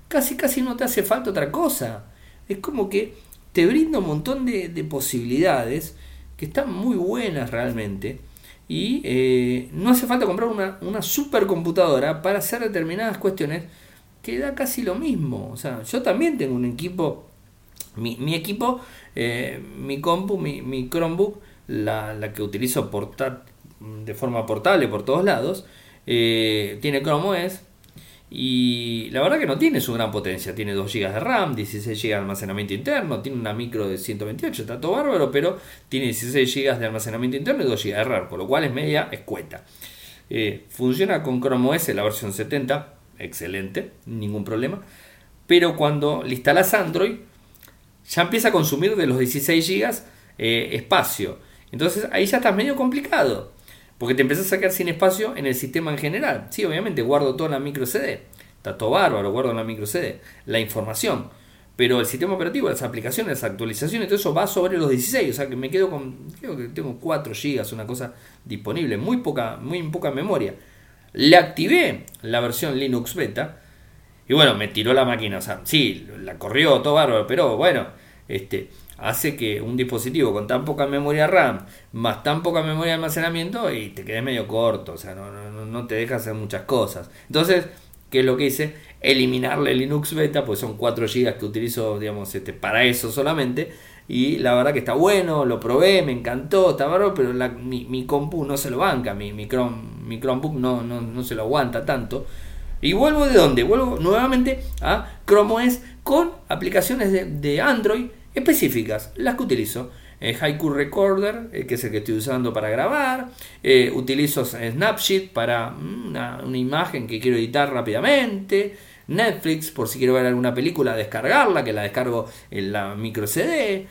Speaker 1: casi casi no te hace falta otra cosa. Es como que te brinda un montón de, posibilidades que están muy buenas realmente. Y eh, no hace falta comprar una, una supercomputadora para hacer determinadas cuestiones que da casi lo mismo. O sea, yo también tengo un equipo, mi, equipo, eh, mi compu, mi, mi Chromebook, la, la que utilizo portar, de forma portable por todos lados, eh, tiene Chrome OS y la verdad que no tiene su gran potencia. Tiene 2 GB de RAM, 16 GB de almacenamiento interno, tiene una micro de 128, está todo bárbaro, pero tiene 16 GB de almacenamiento interno y 2 GB de RAM, por lo cual es media escueta. Eh, funciona con Chrome OS la versión 70, excelente, ningún problema. Pero cuando le instalas Android, ya empieza a consumir de los 16 GB eh, espacio. Entonces ahí ya está medio complicado. Porque te empezás a quedar sin espacio en el sistema en general. Sí, obviamente guardo toda la micro CD. Está todo bárbaro, guardo en la micro CD. La información. Pero el sistema operativo, las aplicaciones, las actualizaciones, todo eso va sobre los 16. O sea que me quedo con. Creo que tengo 4 GB, una cosa disponible. Muy poca, muy poca memoria. Le activé la versión Linux Beta. Y bueno, me tiró la máquina. O sea, sí, la corrió todo bárbaro. Pero bueno, este hace que un dispositivo con tan poca memoria RAM más tan poca memoria de almacenamiento y te quedes medio corto, o sea, no, no, no te deja hacer muchas cosas. Entonces, ¿qué es lo que hice? Eliminarle Linux Beta, pues son 4 GB que utilizo, digamos, este, para eso solamente. Y la verdad que está bueno, lo probé, me encantó, está bárbaro, pero la, mi, mi, compu no se lo banca, mi, mi, Chrome, mi Chromebook no, no, no se lo aguanta tanto. Y vuelvo de dónde? Vuelvo nuevamente a Chrome OS con aplicaciones de, de Android específicas, las que utilizo. Eh, Haiku Recorder, eh, que es el que estoy usando para grabar. Eh, utilizo Snapsheet para mm, una, imagen que quiero editar rápidamente. Netflix, por si quiero ver alguna película, descargarla, que la descargo en la micro CD.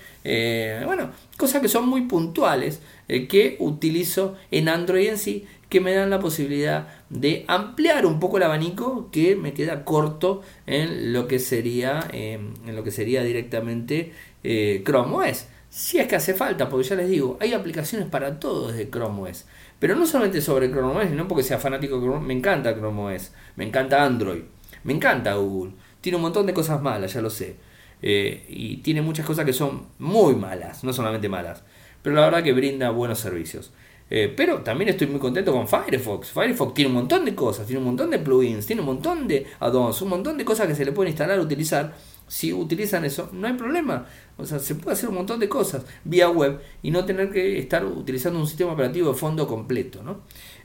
Speaker 1: bueno, cosas que son muy puntuales que utilizo en Android en sí, que me dan la posibilidad de ampliar un poco el abanico que me queda corto en lo que sería, en lo que sería directamente eh, Chrome OS. Si es que hace falta, porque ya les digo, hay aplicaciones para todo desde Chrome OS. Pero no solamente sobre Chrome OS, no porque sea fanático de Chrome, me encanta Chrome OS, me encanta Android, me encanta Google. Tiene un montón de cosas malas, ya lo sé. Eh, y tiene muchas cosas que son muy malas, no solamente malas. Pero la verdad que brinda buenos servicios. Eh, pero también estoy muy contento con Firefox. Firefox tiene un montón de cosas, tiene un montón de plugins, tiene un montón de add-ons, un montón de cosas que se le pueden instalar, utilizar si utilizan eso, no hay problema. O sea, se puede hacer un montón de cosas vía web y no tener que estar utilizando un sistema operativo de fondo completo. ¿no?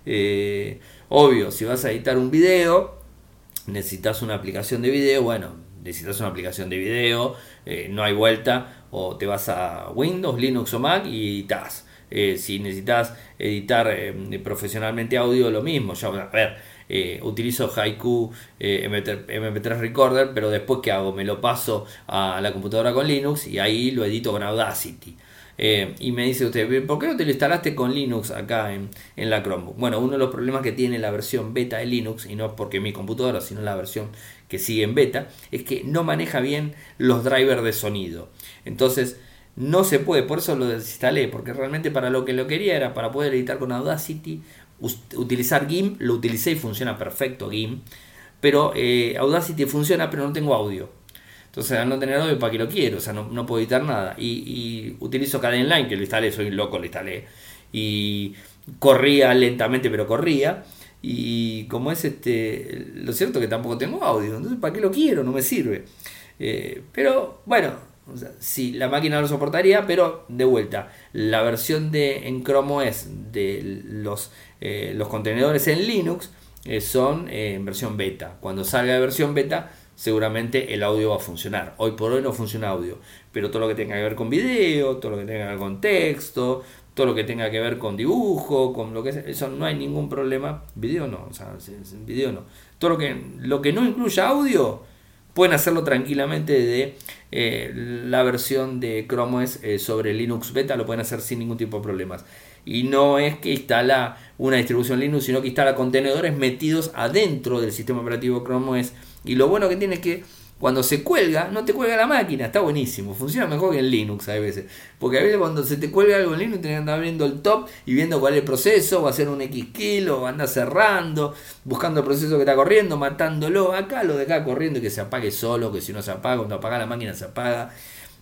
Speaker 1: Eh, obvio, si vas a editar un video, necesitas una aplicación de video. Bueno, necesitas una aplicación de video, eh, no hay vuelta. O te vas a Windows, Linux o Mac y editas. Eh, si necesitas editar profesionalmente audio, lo mismo. Ya, a ver, eh, utilizo Haiku eh, MP3 Recorder, pero después que hago? Me lo paso a la computadora con Linux y ahí lo edito con Audacity. Eh, y me dice usted, ¿por qué no te lo instalaste con Linux acá en, en, la Chromebook? Bueno, uno de los problemas que tiene la versión beta de Linux, y no porque mi computadora, sino la versión que sigue en beta, es que no maneja bien los drivers de sonido. Entonces, no se puede, por eso lo desinstalé, porque realmente para lo que lo quería era para poder editar con Audacity, utilizar GIMP, lo utilicé y funciona perfecto GIMP, pero eh, Audacity funciona, pero no tengo audio. Entonces, al no tener audio, ¿para qué lo quiero? O sea, no, puedo editar nada. Y, utilizo Line que lo instalé, soy loco, lo instalé. Y corría lentamente, pero corría. Y como es este, lo cierto que tampoco tengo audio, entonces ¿para qué lo quiero? No me sirve. Eh, pero bueno, si la máquina lo soportaría, pero de vuelta, la versión de en Chrome OS de los, eh, los contenedores en Linux eh, son en versión beta. Cuando salga de versión beta, seguramente el audio va a funcionar. Hoy por hoy no funciona audio, pero todo lo que tenga que ver con video, todo lo que tenga que ver con texto, todo lo que tenga que ver con dibujo, con lo que sea, eso no hay ningún problema. Video no, o sea, video no. Todo lo que, lo que no incluya audio, pueden hacerlo tranquilamente de eh, la versión de Chrome OS eh, sobre Linux Beta, lo pueden hacer sin ningún tipo de problemas. Y no es que instala una distribución Linux, sino que instala contenedores metidos adentro del sistema operativo Chrome OS. Y lo bueno que tiene es que cuando se cuelga, no te cuelga la máquina, está buenísimo, funciona mejor que en Linux a veces. Porque a veces cuando se te cuelga algo en Linux, tienes que andar viendo el top y viendo cuál es el proceso, va a hacer un X kilo, anda cerrando, buscando el proceso que está corriendo, matándolo. Acá lo de acá corriendo y que se apague solo, que si no se apaga, cuando apaga la máquina se apaga.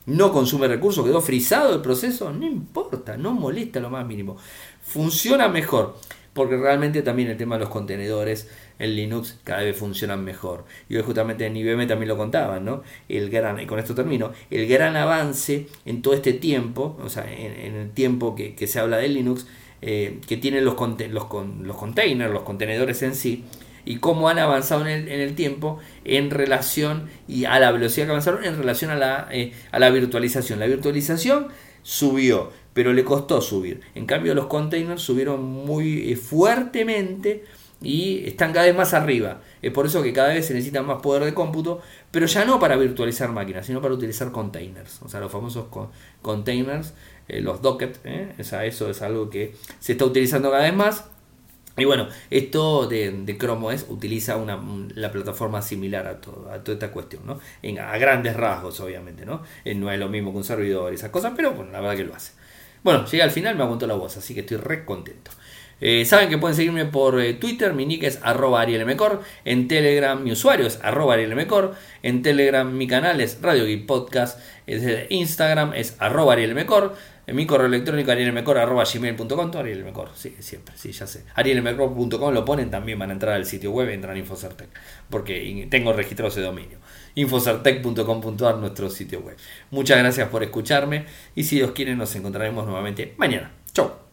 Speaker 1: No consume recursos, quedó frisado el proceso, no importa, no molesta lo más mínimo. Funciona mejor, porque realmente también el tema de los contenedores en Linux cada vez funcionan mejor. Y hoy justamente en IBM también lo contaban, ¿no? El gran, y con esto termino, el gran avance en todo este tiempo, o sea, en, el tiempo que, se habla de Linux, eh, que tienen los, los, los containers, los contenedores en sí, y cómo han avanzado en el, tiempo en relación y a la velocidad que avanzaron en relación a la, eh, a la virtualización. La virtualización subió, pero le costó subir. En cambio, los containers subieron muy eh, fuertemente y están cada vez más arriba. Es por eso que cada vez se necesita más poder de cómputo, pero ya no para virtualizar máquinas, sino para utilizar containers, o sea, los famosos containers, eh, los docket, ¿eh? eso es algo que se está utilizando cada vez más. Y bueno, esto de, de Chrome OS utiliza una, la plataforma similar a, todo, a toda esta cuestión, ¿no? En, a grandes rasgos, obviamente, ¿no? Eh, no es lo mismo que un servidor y esas cosas, pero bueno, la verdad que lo hace. Bueno, llega al final, me aguantó la voz, así que estoy re contento. Eh, saben que pueden seguirme por eh, Twitter, mi nick es arroba arielmcor, en Telegram mi usuario es arroba arielmcor, en Telegram mi canal es Radio Geek Podcast, en Instagram es arroba arielmcor, en mi correo electrónico arielmcor arroba gmail.com, arielmcor, sí, siempre, sí, ya sé. arielmcor.com lo ponen, también van a entrar al sitio web, entran a Infocertec, porque tengo registrado ese dominio. Infocertec.com.ar, nuestro sitio web. Muchas gracias por escucharme y si Dios quiere nos encontraremos nuevamente mañana. Chau.